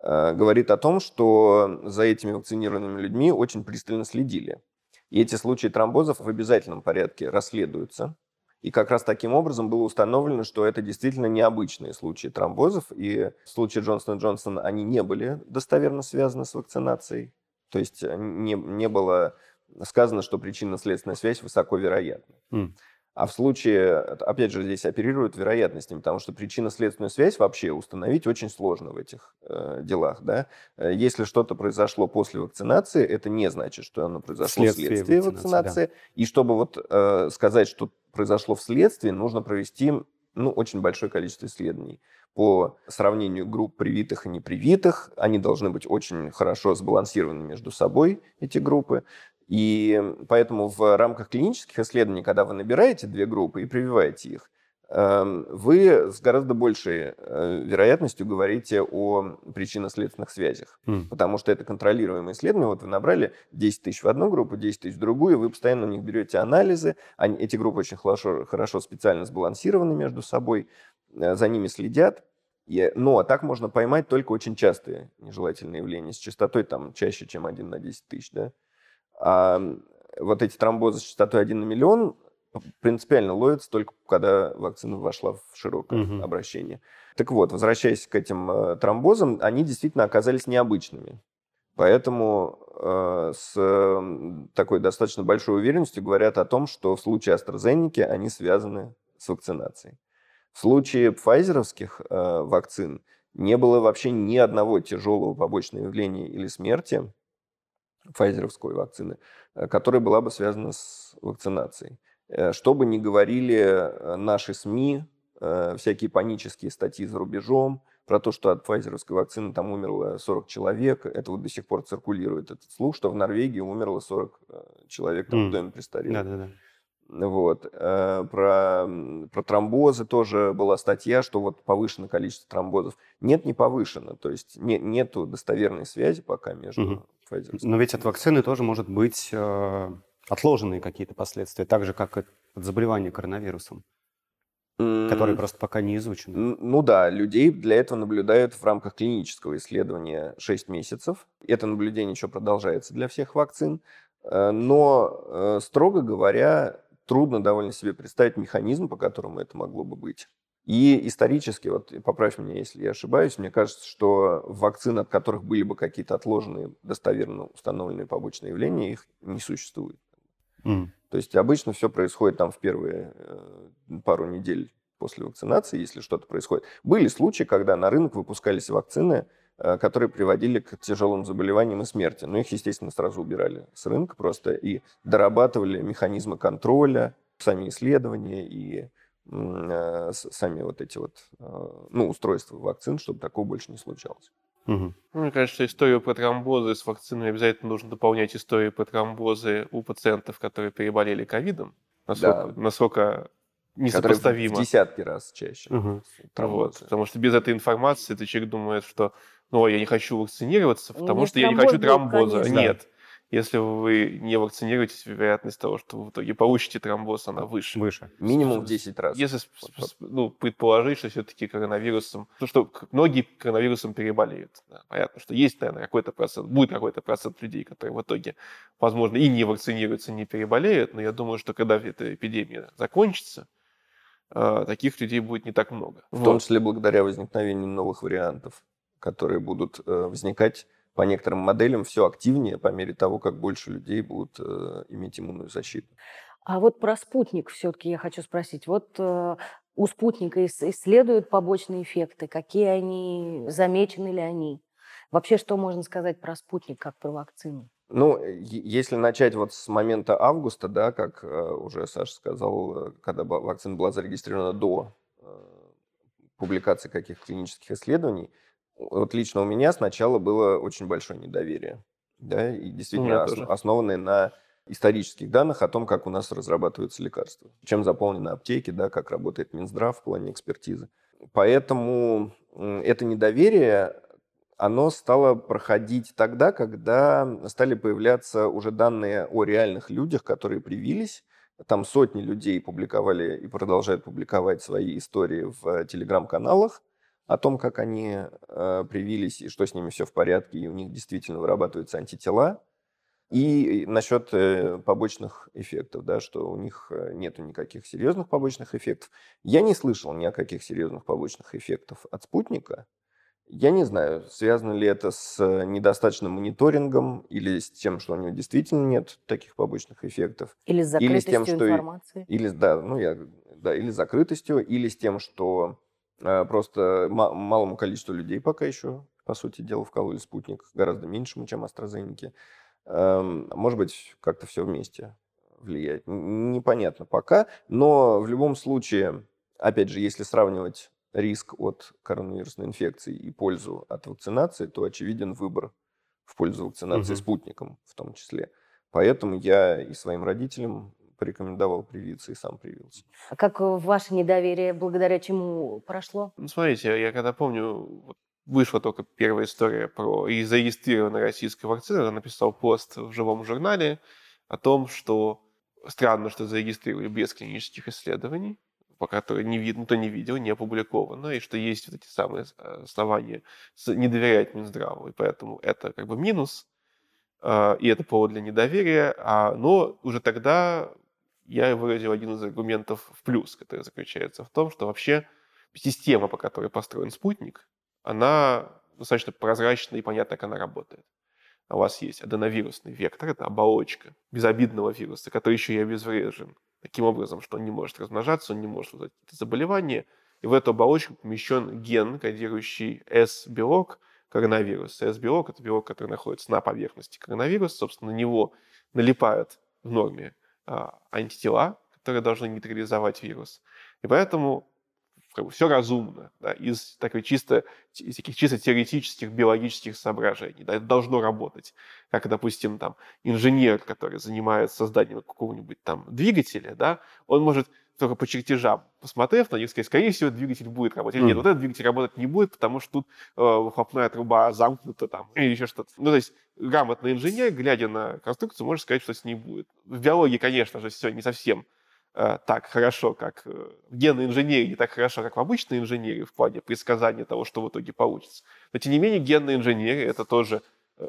говорит о том, что за этими вакцинированными людьми очень пристально следили. И эти случаи тромбозов в обязательном порядке расследуются. И как раз таким образом было установлено, что это действительно необычные случаи тромбозов. И в случае Джонсона Джонсона они не были достоверно связаны с вакцинацией. То есть э, не, не было сказано, что причинно-следственная связь высоко вероятна. М. А в случае, опять же, здесь оперируют вероятностями, потому что причинно-следственную связь вообще установить очень сложно в этих э, делах. Да? Э, Если что-то произошло после вакцинации, это не значит, что оно произошло Вследствие вследствие вакцинации, вакцинации. И чтобы вот э, сказать, что произошло вследствие, нужно провести ну, очень большое количество исследований по сравнению групп привитых и непривитых. Они должны быть очень хорошо сбалансированы между собой, эти группы. И поэтому в рамках клинических исследований, когда вы набираете две группы и прививаете их, эм, вы с гораздо большей э, вероятностью говорите о причинно-следственных связях. М. Потому что это контролируемые исследования. Вот вы набрали 10 тысяч в одну группу, 10 тысяч в другую, вы постоянно у них берете анализы. Они, эти группы очень хорошо, хорошо специально сбалансированы между собой, э, за ними следят. Но так можно поймать только очень частые нежелательные явления с частотой там чаще, чем 1 на 10 тысяч. Да? А вот эти тромбозы с частотой 1 на миллион принципиально ловятся только когда вакцина вошла в широкое Мгм. обращение. Так вот, возвращаясь к этим э, тромбозам, они действительно оказались необычными. Поэтому э, с такой достаточно большой уверенностью говорят о том, что в случае AstraZeneca они связаны с вакцинацией. В случае пфайзеровских э, вакцин не было вообще ни одного тяжелого побочного явления или смерти пфайзеровской вакцины, э, которая была бы связана с вакцинацией. Э, Что бы ни говорили э, наши СМИ, всякие панические статьи за рубежом, про то, что от пфайзеровской вакцины там умерло 40 человек. Это вот до сих пор циркулирует этот слух, что в Норвегии умерло 40 э, человек там, М. в доме престарелых. Да-да-да. Вот. Э, Про, про тромбозы тоже была статья, что вот повышено количество тромбозов. Нет, не повышено. То есть не, нету достоверной связи пока между Мгм. Pfizer. Но ведь от вакцины тоже может быть э, отложенные какие-то последствия, так же, как и от заболевания коронавирусом, которые просто пока не изучены. Ну да, людей для этого наблюдают в рамках клинического исследования 6 месяцев. Это наблюдение еще продолжается для всех вакцин. Э, Но, э, строго говоря, трудно довольно себе представить механизм, по которому это могло бы быть. И исторически, вот поправь меня, если я ошибаюсь, мне кажется, что вакцин, от которых были бы какие-то отложенные, достоверно установленные побочные явления, их не существует. М. То есть обычно все происходит там в первые э, пару недель после вакцинации, если что-то происходит. Были случаи, когда на рынок выпускались вакцины, которые приводили к тяжелым заболеваниям и смерти. Но их, естественно, сразу убирали с рынка просто и дорабатывали механизмы контроля, сами исследования и э, сами вот эти вот э, ну, устройства вакцин, чтобы такого больше не случалось. Ну, Мне кажется, историю про тромбозы с вакциной обязательно нужно дополнять историю про тромбозы у пациентов, которые переболели ковидом. Насколько, Да. насколько Которые в- несопоставимо. в десятки раз чаще. Мгм. Вот, потому что без этой информации этот человек думает, что ну, я не хочу вакцинироваться, Ну, потому что я не хочу тромбоза. конечно. Нет. Если вы не вакцинируетесь, вероятность того, что вы в итоге получите тромбоз, она выше. Выше. Минимум в 10 раз. Если ну, предположить, что все-таки коронавирусом, ну что многие коронавирусом переболеют. Да, понятно, что есть, наверное, какой-то процент, будет какой-то процент людей, которые в итоге, возможно, и не вакцинируются, не переболеют, но я думаю, что когда эта эпидемия закончится, э, таких людей будет не так много. В вот. том числе благодаря возникновению новых вариантов, которые будут э, возникать по некоторым моделям все активнее по мере того, как больше людей будут э, иметь иммунную защиту. А вот про спутник все-таки я хочу спросить. Вот э, у спутника исследуют побочные эффекты, какие они, замечены ли они? Вообще, что можно сказать про спутник как про вакцину? Ну, если начать вот с момента августа, да, как уже Саша сказал, когда вакцина была зарегистрирована до публикации каких клинических исследований, вот лично у меня сначала было очень большое недоверие, да, и действительно ос- основанное на исторических данных о том, как у нас разрабатываются лекарства, чем заполнены аптеки, да, как работает Минздрав в плане экспертизы. Поэтому это недоверие, оно стало проходить тогда, когда стали появляться уже данные о реальных людях, которые привились. Там сотни людей публиковали и продолжают публиковать свои истории в телеграм-каналах о том, как они э, привились и что с ними все в порядке, и у них действительно вырабатываются антитела. И насчет э, побочных эффектов, да, что у них э, нет никаких серьезных побочных эффектов. Я не слышал ни о каких серьезных побочных эффектов от спутника. Я не знаю, связано ли это с недостаточным мониторингом или с тем, что у него действительно нет таких побочных эффектов. Или с закрытостью или с тем, что информации. Или, да, ну я, да, или с закрытостью, или с тем, что э, просто малому количеству людей пока еще, по сути дела, вкололи спутник, гораздо меньшему, чем AstraZeneca. Эм, может быть, как-то все вместе влияет. Непонятно пока, но в любом случае, опять же, если сравнивать риск от коронавирусной инфекции и пользу от вакцинации, то очевиден выбор в пользу вакцинации угу. спутником в том числе. Поэтому я и своим родителям порекомендовал привиться и сам привился. А как ваше недоверие благодаря чему прошло? Ну, смотрите, я когда помню, вышла только первая история про и зарегистрированная российская вакцина, я написал пост в живом журнале о том, что странно, что зарегистрировали без клинических исследований, по которой не видно, то не видел, не опубликовано, и что есть вот эти самые э, основания не доверять Минздраву, и поэтому это как бы минус, э, и это повод для недоверия, а, но уже тогда я выразил один из аргументов в плюс, который заключается в том, что вообще система, по которой построен спутник, она достаточно прозрачна и понятно, как она работает. У вас есть аденовирусный вектор, это оболочка безобидного вируса, который еще и обезврежен таким образом, что он не может размножаться, он не может вызвать это заболевание. И в эту оболочку помещен ген, кодирующий S-белок коронавируса. S-белок – это белок, который находится на поверхности коронавируса. Собственно, на него налипают в норме а, антитела, которые должны нейтрализовать вирус. И поэтому как бы, все разумно, да, из такой чисто, из таких чисто теоретических биологических соображений. Да, это должно работать. Как, допустим, там, инженер, который занимается созданием какого-нибудь там двигателя, да, он может только по чертежам, посмотрев на них, сказать, скорее всего, двигатель будет работать. Или нет, вот этот двигатель работать не будет, потому что тут э, выхлопная труба замкнута там, или еще что-то. Ну, то есть грамотный инженер, глядя на конструкцию, может сказать, что с ней будет. В биологии, конечно же, все не совсем так хорошо, как э, в генной инженерии, не так хорошо, как в обычной инженерии в плане предсказания того, что в итоге получится. Но, тем не менее, генная инженерия – это тоже э,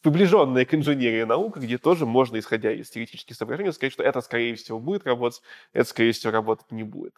приближенная к инженерии наука, где тоже можно, исходя из теоретических соображений, сказать, что это, скорее всего, будет работать, это, скорее всего, работать не будет.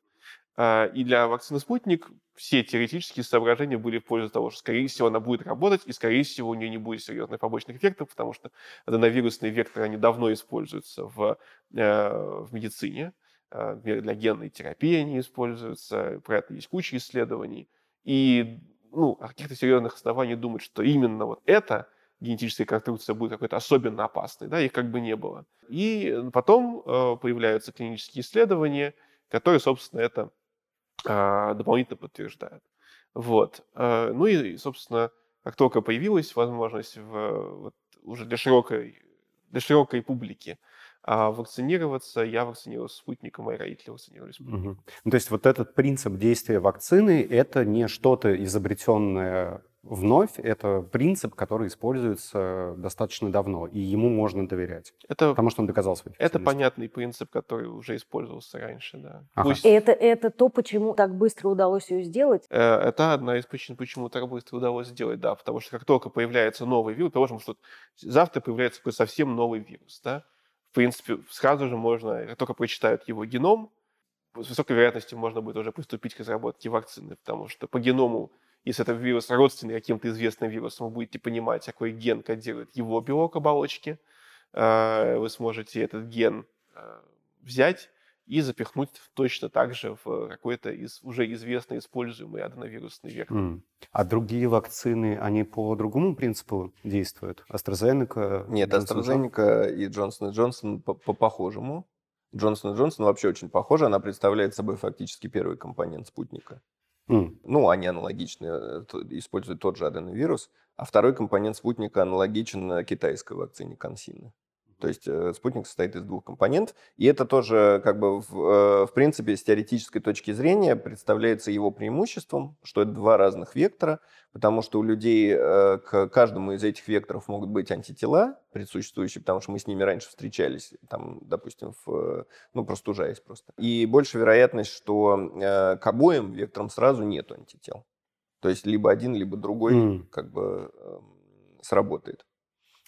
И для вакцины «Спутник» все теоретические соображения были в пользу того, что, скорее всего, она будет работать, и, скорее всего, у нее не будет серьезных побочных эффектов, потому что аденовирусные векторы, они давно используются в, э, в медицине. А, для генной терапии они используются, про это есть куча исследований. И ну, каких-то серьезных оснований думать, что именно вот это генетическая конструкция будет какой-то особенно опасной, да, их как бы не было. И потом э, появляются клинические исследования, которые, собственно, это а, дополнительно подтверждает. Вот. А, ну и, собственно, как только появилась возможность в, вот, уже для широкой, для широкой публики а вакцинироваться, я вакцинировался спутником, мои родители вакцинировались спутником. Угу. Ну, то есть вот этот принцип действия вакцины – это не что-то изобретенное вновь это принцип, который используется достаточно давно, и ему можно доверять, Это, потому что он доказал свою это понятный принцип, который уже использовался раньше, да. Ага. Пусть Это, это то, почему так быстро удалось ее сделать. Э, Это одна из причин, почему так быстро удалось сделать, да, потому что как только появляется новый вирус, положим, что завтра появляется какой-то совсем новый вирус, да, в принципе, сразу же можно, как только прочитают его геном, с высокой вероятностью можно будет уже приступить к разработке вакцины, потому что по геному, если это вирус родственный каким-то известным вирусом, вы будете понимать, какой ген кодирует его белок оболочки, э, вы сможете этот ген э, взять и запихнуть точно так же в какой-то из уже известный используемый аденовирусный вектор. М. А другие вакцины, они по другому принципу действуют? AstraZeneca? Нет, Johnson? AstraZeneca и Johnson Johnson по, по похожему. Johnson Johnson вообще очень похожа. Она представляет собой фактически первый компонент спутника. М. Ну, они аналогичны, э, используют тот же аденовирус. А второй компонент спутника аналогичен э, китайской вакцине Консина. То есть э, спутник состоит из двух компонентов. И это тоже, как бы, в, э, в принципе, с теоретической точки зрения представляется его преимуществом, что это два разных вектора, потому что у людей э, к каждому из этих векторов могут быть антитела присутствующие, потому что мы с ними раньше встречались, там, допустим, в, ну, простужаясь просто. И больше вероятность, что к обоим векторам сразу нет антител. То есть либо один, либо другой М. как бы эм, сработает.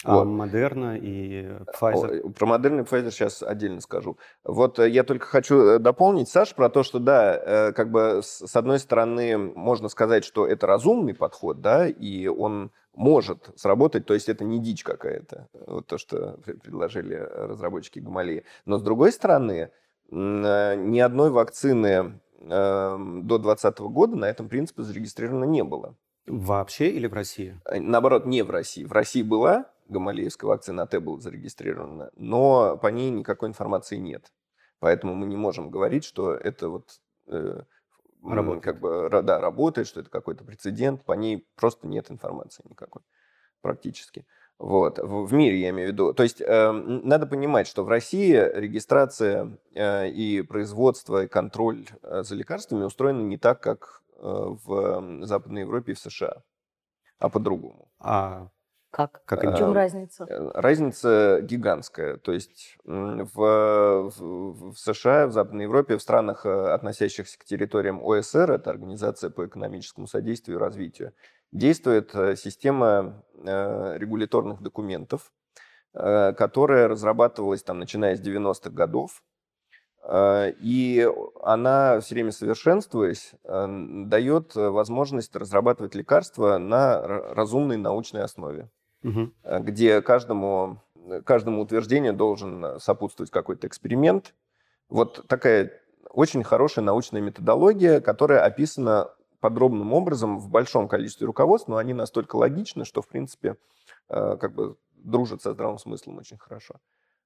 А Вот. Модерна и Pfizer? Про Moderna и Pfizer сейчас отдельно скажу. Вот э, я только хочу э, дополнить, Саш, про то, что да, э, как бы с одной стороны можно сказать, что это разумный подход, да, и он может сработать, то есть это не дичь какая-то, вот то, что пр- предложили разработчики Гамалеи. Но с другой стороны, ни одной вакцины эм, до 2020 года на этом принципе зарегистрировано не было. Вообще или в России? Наоборот, не в России. В России была гамалеевская вакцина, АТ была зарегистрирована, но по ней никакой информации нет. Поэтому мы не можем говорить, что это вот э, Работает. как бы да, работает, что это какой-то прецедент. По ней просто нет информации никакой практически. Вот. В, в мире я имею в виду. То есть э, надо понимать, что в России регистрация э, и производство, и контроль э, за лекарствами устроены не так, как э, в Западной Европе и в США, а по-другому. А Как? как В чем разница? Э, Разница гигантская. То есть в, в- в США, в Западной Европе, в странах, э, относящихся к территориям ОСР, это Организация по экономическому содействию и развитию, действует э, система регуляторных документов, которая разрабатывалась там, начиная с 90-х годов. И она, все время совершенствуясь, дает возможность разрабатывать лекарства на разумной научной основе Э, где каждому, каждому утверждению должен сопутствовать какой-то эксперимент. Вот такая очень хорошая научная методология, которая описана подробным образом в большом количестве руководств, но они настолько логичны, что, в принципе, э, как бы дружат со здравым смыслом очень хорошо.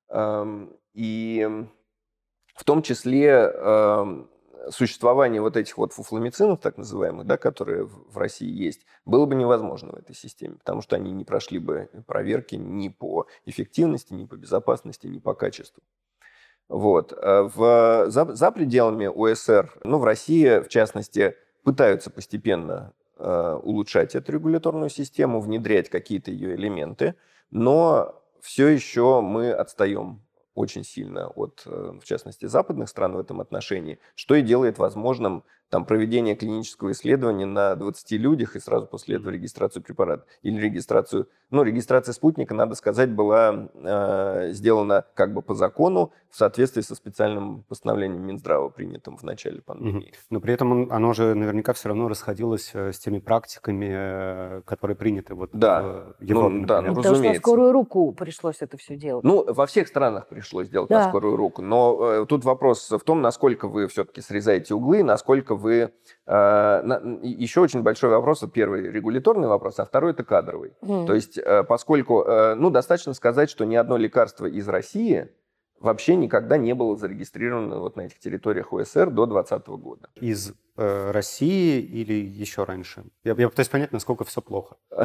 Эм, И в том числе эм, существование вот этих вот фуфломицинов, так называемых, да, которые в в России есть, было бы невозможно в этой системе, потому что они не прошли бы проверки ни по эффективности, ни по безопасности, ни по качеству. Вот. А В, за, за пределами ОСР, ну, в России, в частности, пытаются постепенно э, улучшать эту регуляторную систему, внедрять какие-то ее элементы, но все еще мы отстаем очень сильно от, э, в частности, западных стран в этом отношении, что и делает возможным там, проведение клинического исследования на 20 людях и сразу после этого регистрацию препарата. Или регистрацию... Ну, регистрация спутника, надо сказать, была э, сделана как бы по закону в соответствии со специальным постановлением Минздрава, принятым в начале пандемии. Но при этом он- оно же наверняка все равно расходилось э, с теми практиками, э, которые приняты вот Да. в Европе, Ну, да, ну, Потому что на разумеется. скорую руку пришлось это все делать. Ну, во всех странах пришлось делать Да. на скорую руку. Но э, тут вопрос в том, насколько вы все-таки срезаете углы, насколько вы... э, еще очень большой вопрос. Первый регуляторный вопрос, а второй это кадровый. Мгм. То есть, э, поскольку, э, ну, достаточно сказать, что ни одно лекарство из России вообще никогда не было зарегистрировано вот на этих территориях ОСР до 2020 года. Из России или еще раньше? Я, я пытаюсь понять, насколько все плохо.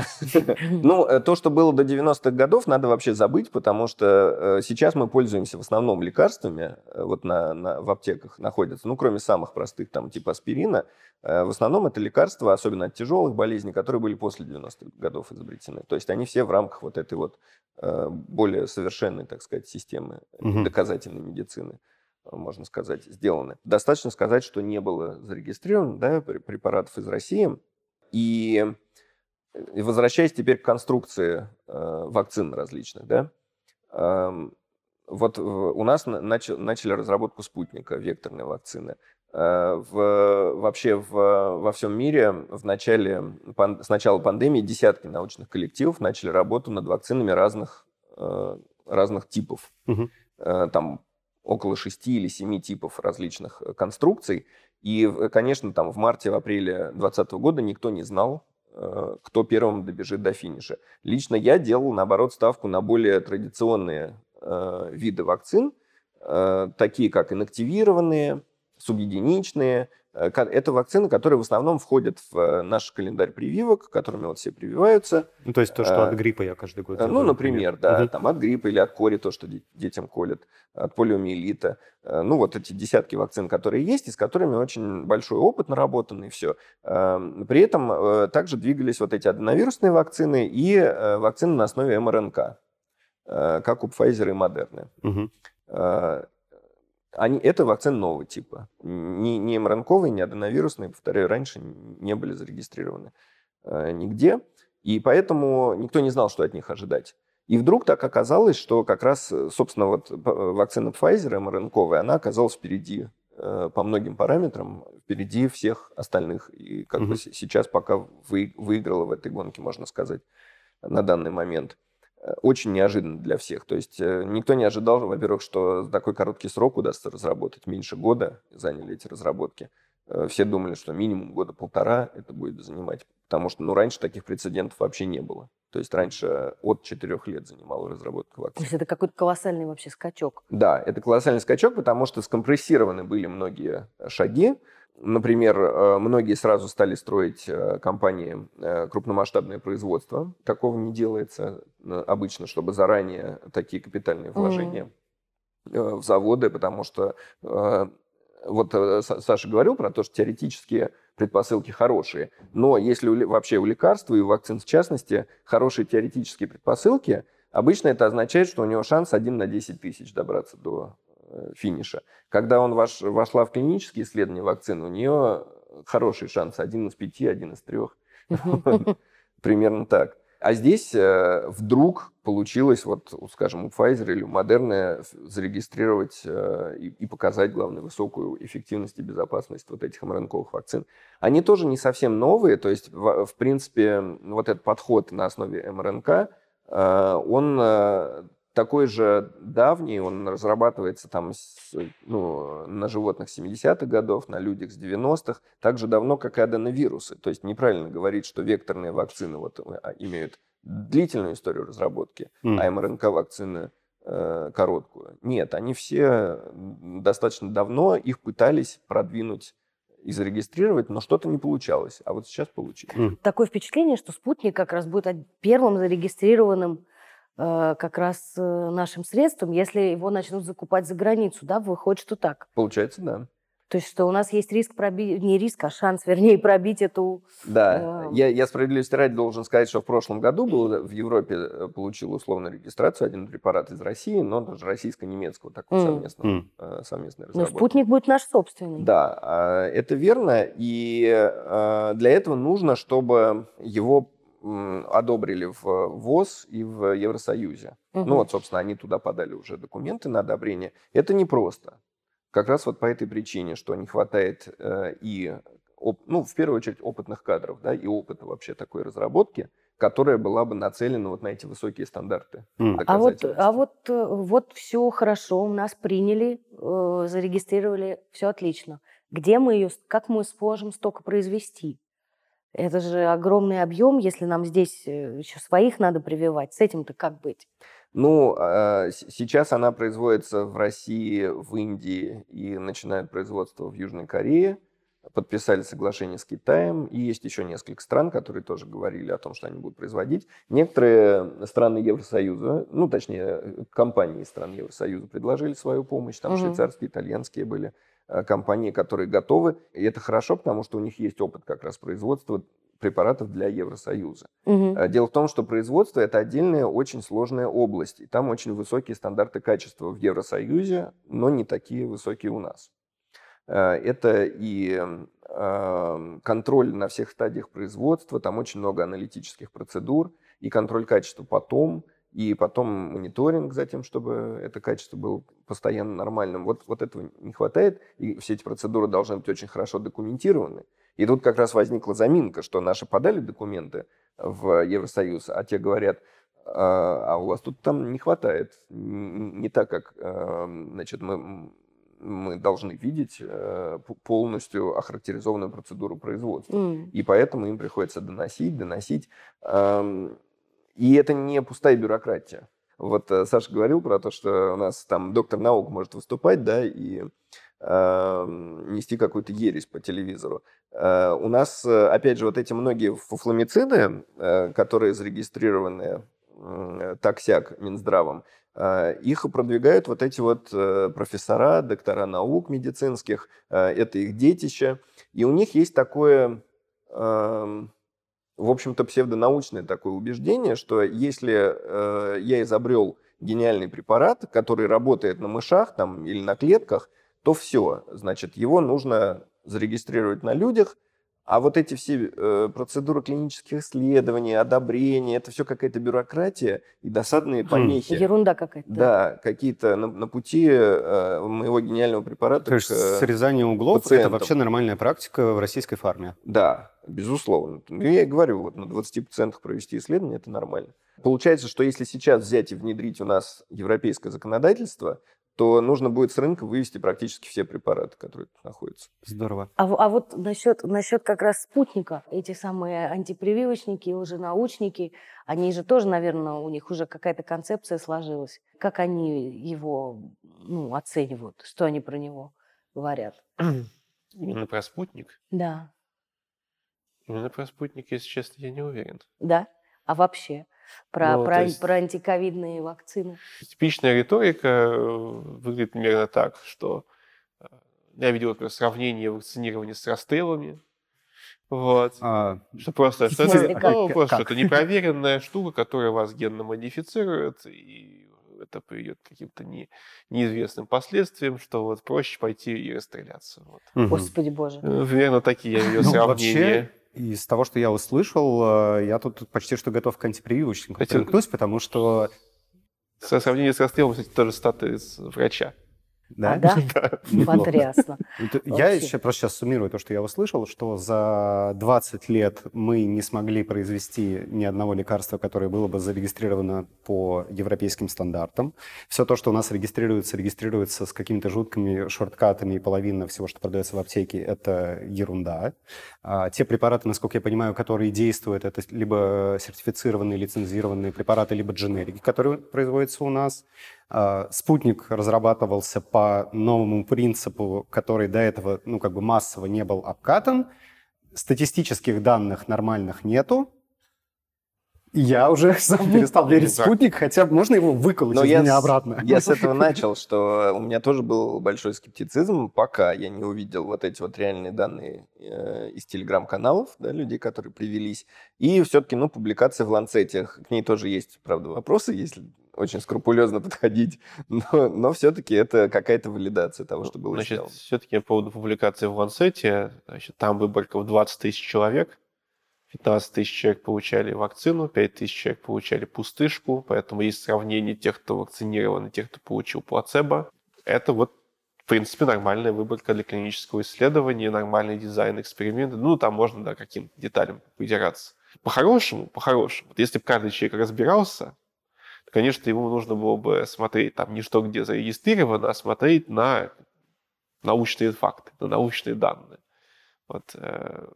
Ну, э, то, что было до 90-х годов, надо вообще забыть, потому что э, сейчас мы пользуемся в основном лекарствами, э, вот на, на, в аптеках находятся, ну, кроме самых простых, там, типа аспирина, в основном это лекарства, особенно от тяжелых болезней, которые были после 90-х годов изобретены. То есть они все в рамках вот этой вот более совершенной, так сказать, системы доказательной медицины можно сказать, сделаны. Достаточно сказать, что не было зарегистрировано да, препаратов из России. И, и возвращаясь теперь к конструкции э, вакцин различных, да, э, вот у нас начали, начали разработку спутника, векторной вакцины. Э, в, вообще в, во всем мире в начале, пан, с начала пандемии десятки научных коллективов начали работу над вакцинами разных, э, разных типов. Угу. Там около шести или семи типов различных э, конструкций. И, конечно, там в марте, в апреле 2020 года никто не знал, э, кто первым добежит до финиша. Лично я делал, наоборот, ставку на более традиционные э, виды вакцин, такие как инактивированные, субъединичные, это вакцины, которые в основном входят в э, наш календарь прививок, которыми вот все прививаются. Ну, то есть то, что от э, гриппа я каждый год делаю. Ну, например, да, угу. там от гриппа или от кори, то, что детям колят, от полиомиелита. Ну, вот эти десятки вакцин, которые есть, и с которыми очень большой опыт наработан, и все. Эм, при этом также двигались вот эти аденовирусные вакцины и вакцины на основе МРНК, как у Pfizer и Moderna. Угу. Они, это вакцины нового типа. Ни, ни МРНКовые, ни аденовирусные, повторяю, раньше не были зарегистрированы э, нигде. И поэтому никто не знал, что от них ожидать. И вдруг так оказалось, что как раз, э, собственно, вот э, вакцина Pfizer, МРНКовая, она оказалась впереди э, по многим параметрам, впереди всех остальных. И как mm-hmm. бы сейчас пока вы, выиграла в этой гонке, можно сказать, на данный момент очень неожиданно для всех. То есть э, никто не ожидал, во-первых, что за такой короткий срок удастся разработать. Меньше года заняли эти разработки. Э, все думали, что минимум года полтора это будет занимать. Потому что ну, раньше таких прецедентов вообще не было. То есть раньше от четырех лет занимала разработка вакцин. То есть это какой-то колоссальный вообще скачок. Да, это колоссальный скачок, потому что скомпрессированы были многие шаги. Например, э, многие сразу стали строить э, компании э, крупномасштабное производство. Такого не делается обычно, чтобы заранее такие капитальные вложения mm. в заводы, потому что вот Саша говорил про то, что теоретические предпосылки хорошие, но если вообще у лекарства и у вакцин в частности хорошие теоретические предпосылки, обычно это означает, что у него шанс 1 на 10 тысяч добраться до финиша. Когда он ваш, вошла в клинические исследования вакцины, у нее хороший шанс, один из пяти, один из трех. Примерно так. А здесь э, вдруг получилось, вот, скажем, у Pfizer или у Moderna зарегистрировать э, и, показать, главное, высокую эффективность и безопасность вот этих мРНКовых вакцин. Они тоже не совсем новые, то есть, в, принципе, вот этот подход на основе МРНК, э, он э, такой же давний, он разрабатывается там с, ну, на животных 70-х годов, на людях с 90-х, так же давно, как и аденовирусы. То есть неправильно говорить, что векторные вакцины вот, а, имеют длительную историю разработки, mm. а МРНК-вакцины э, короткую. Нет, они все достаточно давно, их пытались продвинуть и зарегистрировать, но что-то не получалось. А вот сейчас получилось. Mm. Такое впечатление, что спутник как раз будет первым зарегистрированным Э, как раз э, нашим средством, если его начнут закупать за границу, да, выходит, что так. Получается, да. То есть, что у нас есть риск пробить, не риск, а шанс, вернее, пробить эту... Да, э... я, я справедливости ради должен сказать, что в прошлом году был, в Европе э, получил условную регистрацию один препарат из России, но даже российско-немецкого такого mm. совместного, mm. совместной разработки. Но спутник будет наш собственный. Да, а, это верно, и для этого нужно, чтобы его одобрили в ВОЗ и в Евросоюзе. Угу. Ну вот, собственно, они туда подали уже документы на одобрение. Это непросто. Как раз вот по этой причине, что не хватает э, и, оп, ну, в первую очередь, опытных кадров, да, и опыта вообще такой разработки, которая была бы нацелена вот на эти высокие стандарты. Mm. А вот, а вот, э, вот все хорошо, нас приняли, э, зарегистрировали, все отлично. Где мы ее, как мы сможем столько произвести? Это же огромный объем, если нам здесь э, еще своих надо прививать. С этим-то как быть? Ну, а, сейчас она производится в России, в Индии и начинает производство в Южной Корее. подписали соглашение с Китаем, и есть еще несколько стран, которые тоже говорили о том, что они будут производить. Некоторые страны Евросоюза, ну, точнее, компании стран Евросоюза предложили свою помощь, там угу. швейцарские, итальянские были э, компании, которые готовы. И это хорошо, потому что у них есть опыт как раз производства препаратов для Евросоюза. Угу. Дело в том, что производство – это отдельная очень сложная область. И там очень высокие стандарты качества в Евросоюзе, но не такие высокие у нас. Э, это и контроль на всех стадиях производства, там очень много аналитических процедур, и контроль качества потом, и потом мониторинг за тем, чтобы это качество было постоянно нормальным. Вот, вот этого не хватает, и все эти процедуры должны быть очень хорошо документированы. И тут как раз возникла заминка, что наши подали документы в Евросоюз, а те говорят, а, а у вас тут там не хватает. Не так, как эм, значит, мы мы должны видеть э, полностью охарактеризованную процедуру производства. Mm. И поэтому им приходится доносить, доносить. И это не пустая бюрократия. Вот э, Саша говорил про то, что у нас там доктор наук может выступать, да, и нести какую-то ересь по телевизору. Э, у нас, опять же, вот эти многие фуфламициды, которые зарегистрированы таксяк Минздравом, а, их продвигают вот эти вот э, профессора, доктора наук медицинских, а, это их детище. И у них есть такое, в общем-то, псевдонаучное такое убеждение, что если э, я изобрел гениальный препарат, который работает на мышах там, или на клетках, то все, значит, его нужно зарегистрировать на людях, а вот эти все э, процедуры клинических исследований, одобрения, это все какая-то бюрократия и досадные хм. помехи. Ерунда какая-то. Да, какие-то на, на пути э, моего гениального препарата. То есть к, э, срезание углов пациентам. это вообще нормальная практика в российской фарме? Да, безусловно. Ну, я и говорю, вот на 20% провести исследование это нормально. Получается, что если сейчас взять и внедрить у нас европейское законодательство, то нужно будет с рынка вывести практически все препараты, которые тут находятся. Здорово. А, а вот насчет, насчет как раз спутника, эти самые антипрививочники, уже научники, они же тоже, наверное, у них уже какая-то концепция сложилась. Как они его ну, оценивают, что они про него говорят? Именно про спутник? Да. Именно про спутник, если честно, я не уверен. Да? А вообще? Про, ну, про, есть... про антиковидные вакцины. Типичная риторика э, выглядит примерно так, что э, я видел например, сравнение вакцинирования с расстрелами. Вот. А, что просто, что это, ну, просто что это непроверенная штука, которая вас генно модифицирует, и это приведет к каким-то не, неизвестным последствиям, что вот проще пойти и расстреляться. Вот. Угу. Господи боже. Примерно такие я видел ну, сравнения. Вообще из того, что я услышал, э, я тут почти что готов к антипрививочникам Кстати, примкнуть, потому что... Со сравнением с расстрелом, кстати, тоже статы врача. Да? А, да? Потрясно. Я еще просто сейчас суммирую то, что я услышал, что за 20 лет мы не смогли произвести ни одного лекарства, которое было бы зарегистрировано по европейским стандартам. Все то, что у нас регистрируется, регистрируется с какими-то жуткими шорткатами, и половина всего, что продается в аптеке, это ерунда. А те препараты, насколько я понимаю, которые действуют, это либо сертифицированные, лицензированные препараты, либо дженерики, которые производятся у нас. А, спутник разрабатывался по новому принципу, который до этого ну, как бы массово не был обкатан. Статистических данных нормальных нету. Я уже сам перестал верить в спутник, хотя можно его выколоть из меня обратно. Я с этого начал, что у меня тоже был большой скептицизм, пока я не увидел вот эти вот реальные данные э, из телеграм-каналов, да, людей, которые привелись. И все-таки, ну, публикация в Ланцете, к ней тоже есть, правда, вопросы, если очень скрупулезно подходить, но, но все-таки это какая-то валидация того, что было значит, сделано. Все-таки по поводу публикации в Лансете, значит, там выборка в 20 тысяч человек, 15 тысяч человек получали вакцину, 5 тысяч человек получали пустышку, поэтому есть сравнение тех, кто вакцинирован, и тех, кто получил плацебо. Это вот в принципе, нормальная выборка для клинического исследования, нормальный дизайн эксперимента. Ну, там можно, да, каким деталям придираться. По-хорошему, по-хорошему, вот если бы каждый человек разбирался, конечно, ему нужно было бы смотреть там не что где зарегистрировано, а смотреть на научные факты, на научные данные. Вот, э,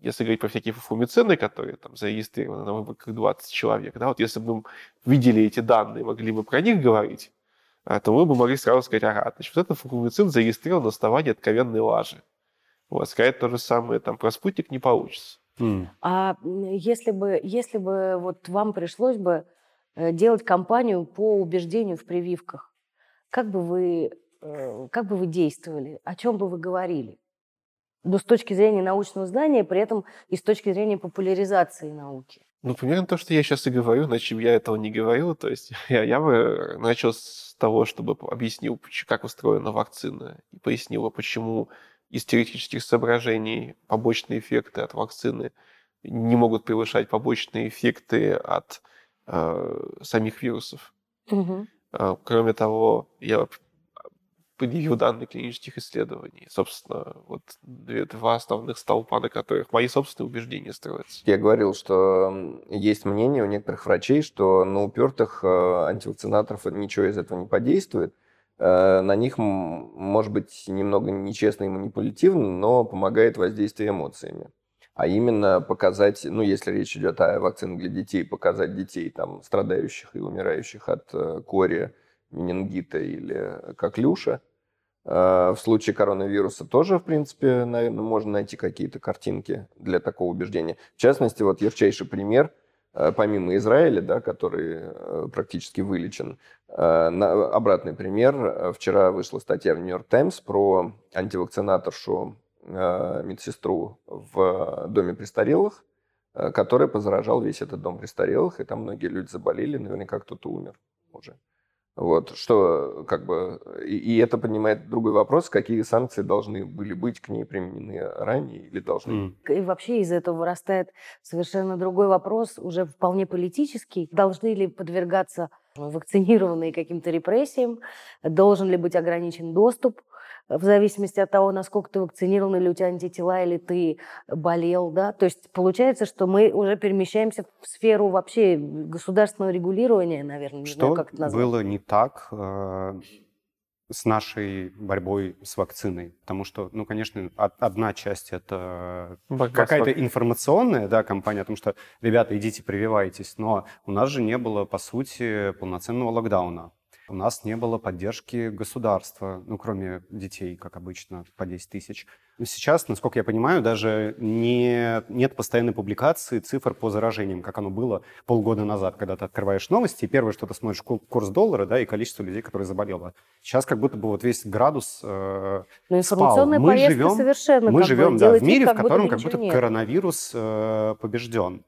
если говорить про всякие фуфумицины, которые там зарегистрированы на выборках 20 человек, да, вот если бы мы видели эти данные, могли бы про них говорить, а, то мы бы могли сразу сказать, ага, значит, вот этот фуфумицин зарегистрирован на основании откровенной лажи. Вот, сказать то же самое там про спутник не получится. Mm. А если бы, если бы вот вам пришлось бы э, делать кампанию по убеждению в прививках, как бы вы, э, как бы вы действовали, о чем бы вы говорили? Но с точки зрения научного знания, при этом и с точки зрения популяризации науки. Ну, примерно то, что я сейчас и говорю, иначе я этого не говорил. То есть я, я бы начал с того, чтобы объяснил, как устроена вакцина, и пояснил, почему из теоретических соображений побочные эффекты от вакцины не могут превышать побочные эффекты от э, самих вирусов. Угу. Э, кроме того, я предъявил данные клинических исследований. Собственно, вот две, два основных столпа, на которых мои собственные убеждения строятся. Я говорил, что есть мнение у некоторых врачей, что на упертых э, антивакцинаторов ничего из этого не подействует. Э, на них, может быть, немного нечестно и манипулятивно, но помогает воздействие эмоциями. А именно показать, ну, если речь идет о вакцинах для детей, показать детей, там, страдающих и умирающих от э, кори, менингита или коклюша, Э, в случае коронавируса тоже, в принципе, наверное, можно найти какие-то картинки для такого убеждения. В частности, вот ярчайший пример, э, помимо Израиля, да, который э, практически вылечен, обратный пример. Вчера вышла статья в «Нью-Йорк Таймс» про антивакцинаторшу медсестру в доме престарелых, который позаражал весь этот дом престарелых, и там многие люди заболели, наверняка кто-то умер уже. Вот, что как бы... И, и это поднимает другой вопрос, какие санкции должны были быть к ней применены ранее или должны... И вообще из этого вырастает совершенно другой вопрос, уже вполне политический. Должны ли подвергаться вакцинированные каким-то репрессиям? Должен ли быть ограничен доступ в зависимости от того, насколько ты вакцинирован, или у тебя антитела, или ты болел, да, то есть получается, что мы уже перемещаемся в сферу вообще государственного регулирования, наверное, не что знаю, как это назвать. было не так э, с нашей борьбой с вакциной? Потому что, ну, конечно, одна часть это какая-то информационная, да, компания, о том, что, ребята, идите прививайтесь, но у нас же не было, по сути, полноценного локдауна. У нас не было поддержки государства, ну, кроме детей, как обычно, по 10 тысяч. Сейчас, насколько я понимаю, даже не, нет постоянной публикации цифр по заражениям, как оно было полгода назад, когда ты открываешь новости, и первое, что ты смотришь, курс доллара, да, и количество людей, которые заболело. Сейчас как будто бы вот весь градус э, Но информационная спал. Мы живем, совершенно мы живем да, в мире, в котором как будто нет. коронавирус э, побежден.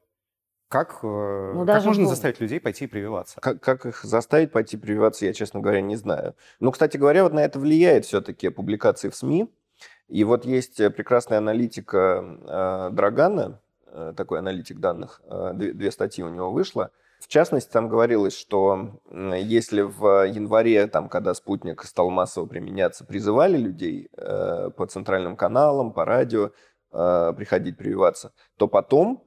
Как, э, ну, как можно заставить людей пойти прививаться? Как, как их заставить пойти прививаться, я, честно говоря, не знаю. Но, кстати говоря, вот на это влияет все-таки публикации в СМИ. И вот есть прекрасная аналитика э, Драгана, э, такой аналитик данных, э, две, две статьи у него вышло. В частности, там говорилось, что если в январе, там, когда спутник стал массово применяться, призывали людей э, по центральным каналам, по радио э, приходить прививаться, то потом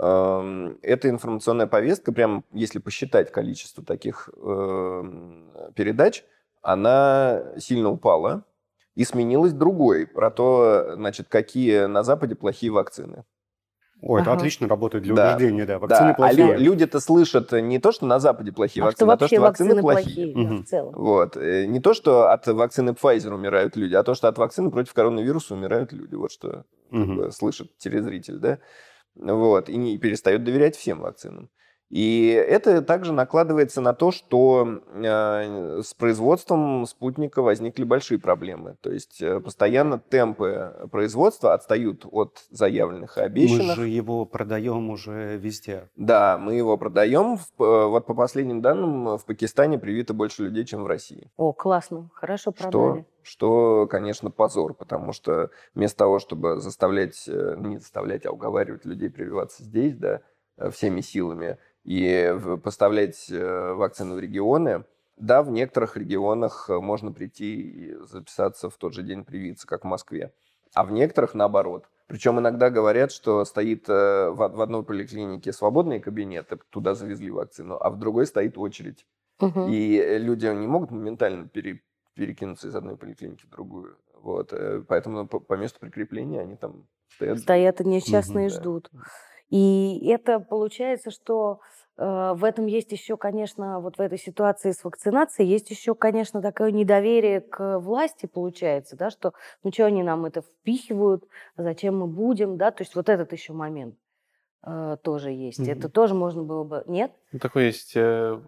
эта информационная повестка, прям если посчитать количество таких эм, передач, она сильно упала и сменилась другой, про то, значит, какие на Западе плохие вакцины. О, это ага. отлично работает для да. убеждения, да. Вакцины да. плохие. А люди-то слышат не то, что на Западе плохие а вакцины, а то, что вакцины, вакцины плохие. плохие угу. в целом. Вот. Э, не то, что от вакцины Pfizer умирают люди, а то, что от вакцины против коронавируса умирают люди. Вот что угу. слышит телезритель, да. Вот, и не перестает доверять всем вакцинам. И это также накладывается на то, что э, с производством спутника возникли большие проблемы. То есть э, постоянно темпы производства отстают от заявленных и обещанных. Мы же его продаем уже везде. Да, мы его продаем. Э, вот по последним данным, в Пакистане привито больше людей, чем в России. О, классно, хорошо продали. Что, что конечно, позор, потому что вместо того, чтобы заставлять, не заставлять, а уговаривать людей прививаться здесь, да, всеми силами, и поставлять э, вакцины в регионы. Да, в некоторых регионах э, можно прийти и записаться в тот же день привиться, как в Москве. А в некоторых наоборот. Причем иногда говорят, что стоит э, в одной поликлинике свободные кабинеты, туда завезли вакцину, а в другой стоит очередь. Угу. И люди не могут моментально пере, перекинуться из одной поликлиники в другую. Вот. Поэтому по, по месту прикрепления они там стоят. Стоят несчастные угу, ждут. Да. И это получается, что э, в этом есть еще, конечно, вот в этой ситуации с вакцинацией, есть еще, конечно, такое недоверие к власти, получается, да, что ну что они нам это впихивают, зачем мы будем, да, то есть вот этот еще момент э, тоже есть. Мгм. Это тоже можно было бы... Нет? Ну, такой есть э,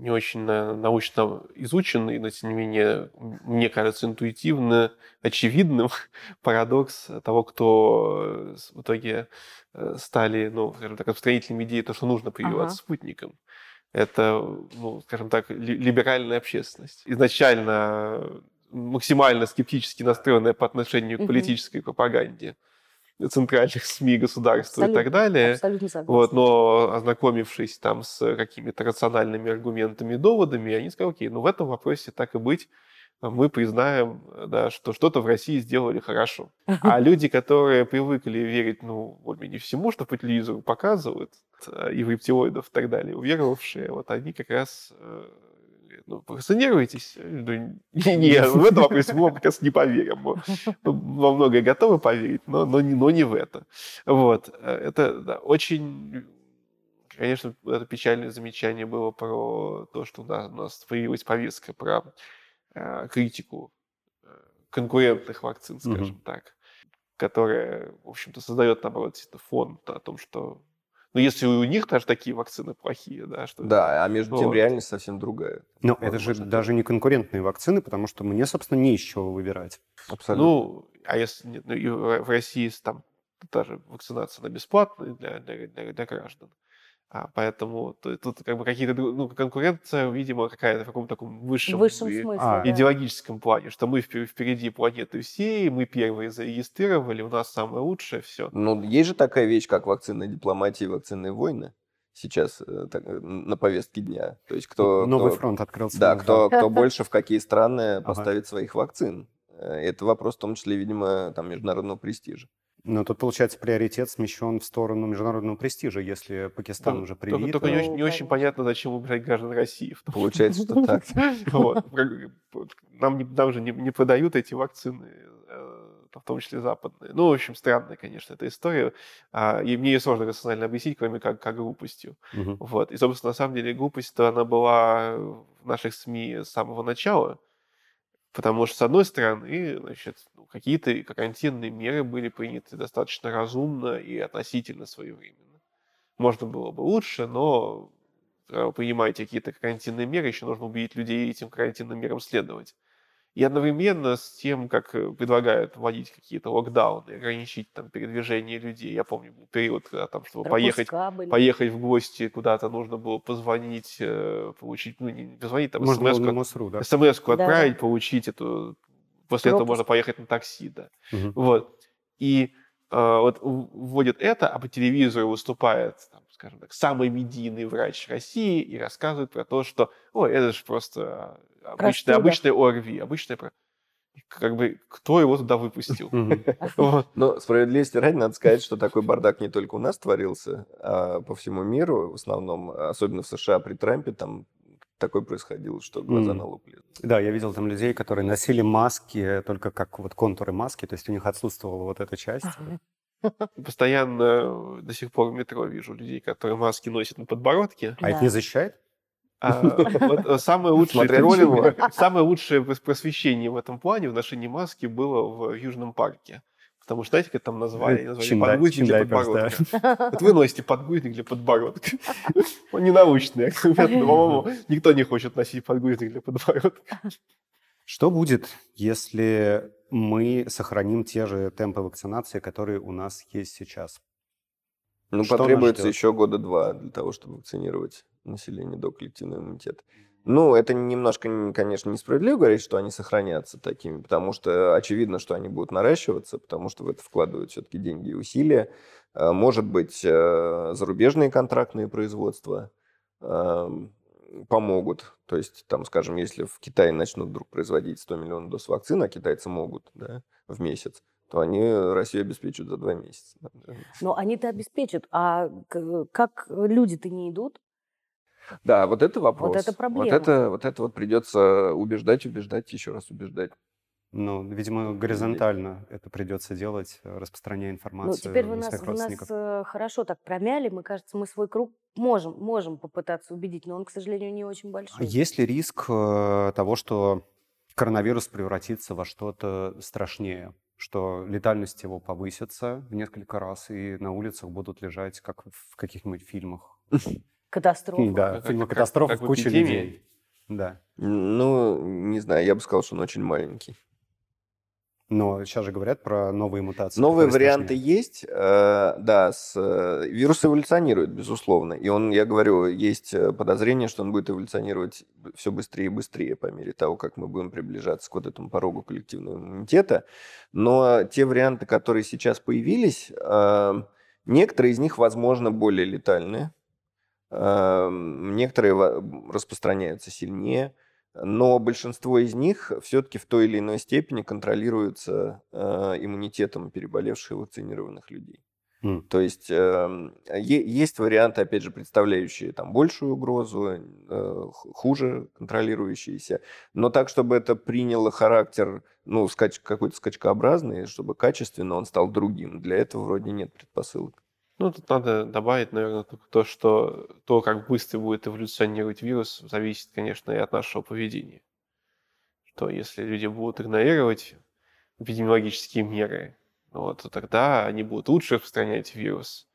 не очень на- научно изученный, но тем не менее, мне кажется, интуитивно очевидным парадокс того, кто э, в итоге э, стали, ну, скажем так, распространителями идеи, то, что нужно прививаться Ага. спутником. Это, ну, скажем так, ли- либеральная общественность. Изначально максимально скептически настроенная по отношению к политической пропаганде центральных СМИ, государства и так Абсолютно, далее. Абсолютно согласна. Вот, но ознакомившись там с какими-то рациональными аргументами и доводами, они сказали, окей, ну в этом вопросе так и быть, мы признаем, да, что что-то в России сделали хорошо. А люди, которые привыкли верить, ну, более-менее всему, что по телевизору показывают, э, и в рептилоидов и так далее, уверовавшие, вот они как раз э, ну. Ну, Нет, в этом вопросе мы вам как раз не поверим. Мы во многое готовы поверить, но, но, не, но не в это. Вот. Э, Это да, очень... Конечно, это печальное замечание было про то, что у нас, у нас появилась повестка про э, критику э, конкурентных вакцин, скажем Мгм. так, которая, в общем-то, создает, наоборот, фон о том, что... Ну, если у них даже такие вакцины плохие, да, что... Да, а между тем Вот. реальность совсем другая. Но это же Возможно, даже не конкурентные вакцины, потому что мне, собственно, не из чего выбирать. Абсолютно. Ну, а если нет, ну, и в России есть там даже вакцинация она бесплатная для, для, для- для граждан. А поэтому то- тут как бы какие-то, ну, конкуренция, видимо, какая-то в каком-то таком высшем, высшем и- смысле, а, да. идеологическом плане, что мы впер- впереди планеты всей, мы первые зарегистрировали, у нас самое лучшее, все. Ну, есть же такая вещь, как вакцинная дипломатия и вакцинные войны сейчас э, так, э, на повестке дня. То есть кто... Новый кто- фронт открылся. Да, да. кто, кто больше в какие страны Ага. поставит своих вакцин. Э, Это вопрос, в том числе, видимо, там, международного престижа. Но тут, получается, приоритет смещен в сторону международного престижа, если Пакистан уже Только, привит. только не, а- очень, не очень конечно. понятно, зачем убирать граждан России. Получается, что так. Нам, не- нам же не, не продают эти вакцины, э, в том числе западные. Ну, в общем, странная, конечно, эта история. А, И мне ее сложно рационально объяснить, кроме как, как глупостью. Вот. И, собственно, на самом деле глупость-то она была в наших СМИ с самого начала. Потому что, с одной стороны, значит, ну, какие-то карантинные меры были приняты достаточно разумно и относительно своевременно. Можно было бы лучше, но вы какие-то карантинные меры, еще нужно убедить людей этим карантинным мерам следовать. И одновременно с тем, как э, предлагают вводить какие-то локдауны, ограничить там передвижение людей. Я помню, был период, когда там, чтобы поехать Пропуска были. поехать в гости куда-то нужно было позвонить, э, получить, ну, не позвонить, там, Можно смс МОСРУ, да? смс-ку Да. отправить, получить эту... После этого Пропуск. можно поехать на такси, да. Мгм. Вот. И э, вот вводят это, а по телевизору выступает, там, скажем так, самый медийный врач России и рассказывает про то, что, ой, это же просто обычный, обычный ОРВИ, обычный... про- И Как бы, кто его туда выпустил? Но справедливости ради надо сказать, что такой бардак не только у нас творился, а по всему миру, в основном, особенно в США при Трампе, там такое происходило, что глаза на лоб лезут. Да, я видел там людей, которые носили маски только как вот контуры маски, то есть у них отсутствовала вот эта часть. Постоянно до сих пор в метро вижу людей, которые маски носят на подбородке. А это не защищает? А, вот, э, самое лучшее троллинг, самое лучшее прос- просвещение в этом плане в ношении маски было в Южном парке. Потому что, знаете, как там назвали? Назвали Чиндай- подгузник для да. подбородка. Вот вы носите подгузник для подбородка. Он не научный аргумент, но, по-моему, никто не хочет носить подгузник для подбородка. Что будет, если мы сохраним те же темпы вакцинации, которые у нас есть сейчас? Ну, Что потребуется еще года два для того, чтобы вакцинировать население до коллективного иммунитета. Ну, это немножко, конечно, несправедливо говорить, что они сохранятся такими, потому что очевидно, что они будут наращиваться, потому что в это вкладывают все-таки деньги и усилия. Э, Может быть, э, зарубежные контрактные производства эм, помогут. То есть, там, скажем, если в Китае начнут вдруг производить 100 миллионов доз вакцины, а китайцы могут да, в месяц, то они Россию обеспечат за два месяца. Но они-то обеспечат. А как люди-то не идут? Да, вот это вопрос. это проблема. Вот это вот, это вот придется убеждать, убеждать, еще раз убеждать. Ну, видимо, горизонтально это придется делать, распространяя Ну, информацию теперь вы на нас, вы нас э, хорошо так промяли. Мы, кажется, мы свой круг можем, можем попытаться убедить, но он, к сожалению, не очень А большой. Есть ли риск э, того, что коронавирус превратится во что-то страшнее? Что летальность его повысится в несколько раз, и на улицах будут лежать, как в каких-нибудь фильмах. Катастрофа. Да, как- катастроф куча людей. Да. Ну, не знаю, я бы сказал, что он очень маленький. Но сейчас же говорят про новые мутации. Новые варианты страшнее. есть, э, да, с, э, вирус эволюционирует, безусловно, и он, я говорю, есть э, подозрение, что он будет эволюционировать все быстрее и быстрее по мере того, как мы будем приближаться к вот этому порогу коллективного иммунитета, но те варианты, которые сейчас появились, э, некоторые из них, возможно, более летальные, э, некоторые распространяются сильнее, но большинство из них все-таки в той или иной степени контролируются э, иммунитетом переболевших и вакцинированных людей. М. То есть е- есть варианты, опять же, представляющие там большую угрозу, э, хуже контролирующиеся, но так, чтобы это приняло характер, ну, скач- какой-то скачкообразный, чтобы качественно он стал другим. Для этого вроде нет предпосылок. Ну, тут надо добавить, наверное, только то, что то, как быстро будет эволюционировать вирус, зависит, конечно, и от нашего поведения. Что если люди будут игнорировать эпидемиологические меры, вот, то тогда они будут лучше распространять вирус.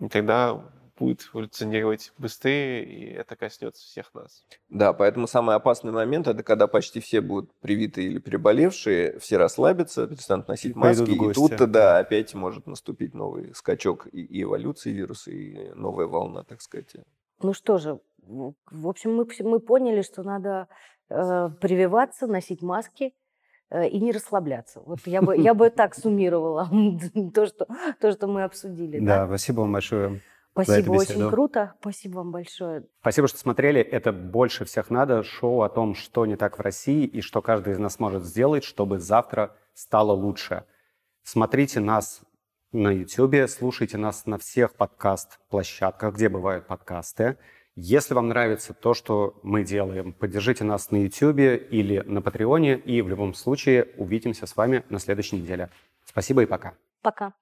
И тогда будет эволюционировать быстрее, и это коснется всех нас. Да, поэтому самый опасный момент это когда почти все будут привитые или переболевшие, все расслабятся, перестанут носить И маски, и тут-то, да, опять может наступить новый скачок и, и эволюции вируса, и новая волна, так сказать. Ну что же, в общем, мы, мы поняли, что надо э, прививаться, носить маски э, и не расслабляться. Вот я бы, я бы так суммировала то, что, то, что мы обсудили. Да, Да? спасибо вам большое. Спасибо, очень круто. Спасибо вам большое. Спасибо, что смотрели. Это «Больше всех надо» шоу о том, что не так в России и что каждый из нас может сделать, чтобы завтра стало лучше. Смотрите нас на YouTube, слушайте нас на всех подкаст-площадках, где бывают подкасты. Если вам нравится то, что мы делаем, поддержите нас на YouTube или на Патреоне, и в любом случае увидимся с вами на следующей неделе. Спасибо и пока. Пока.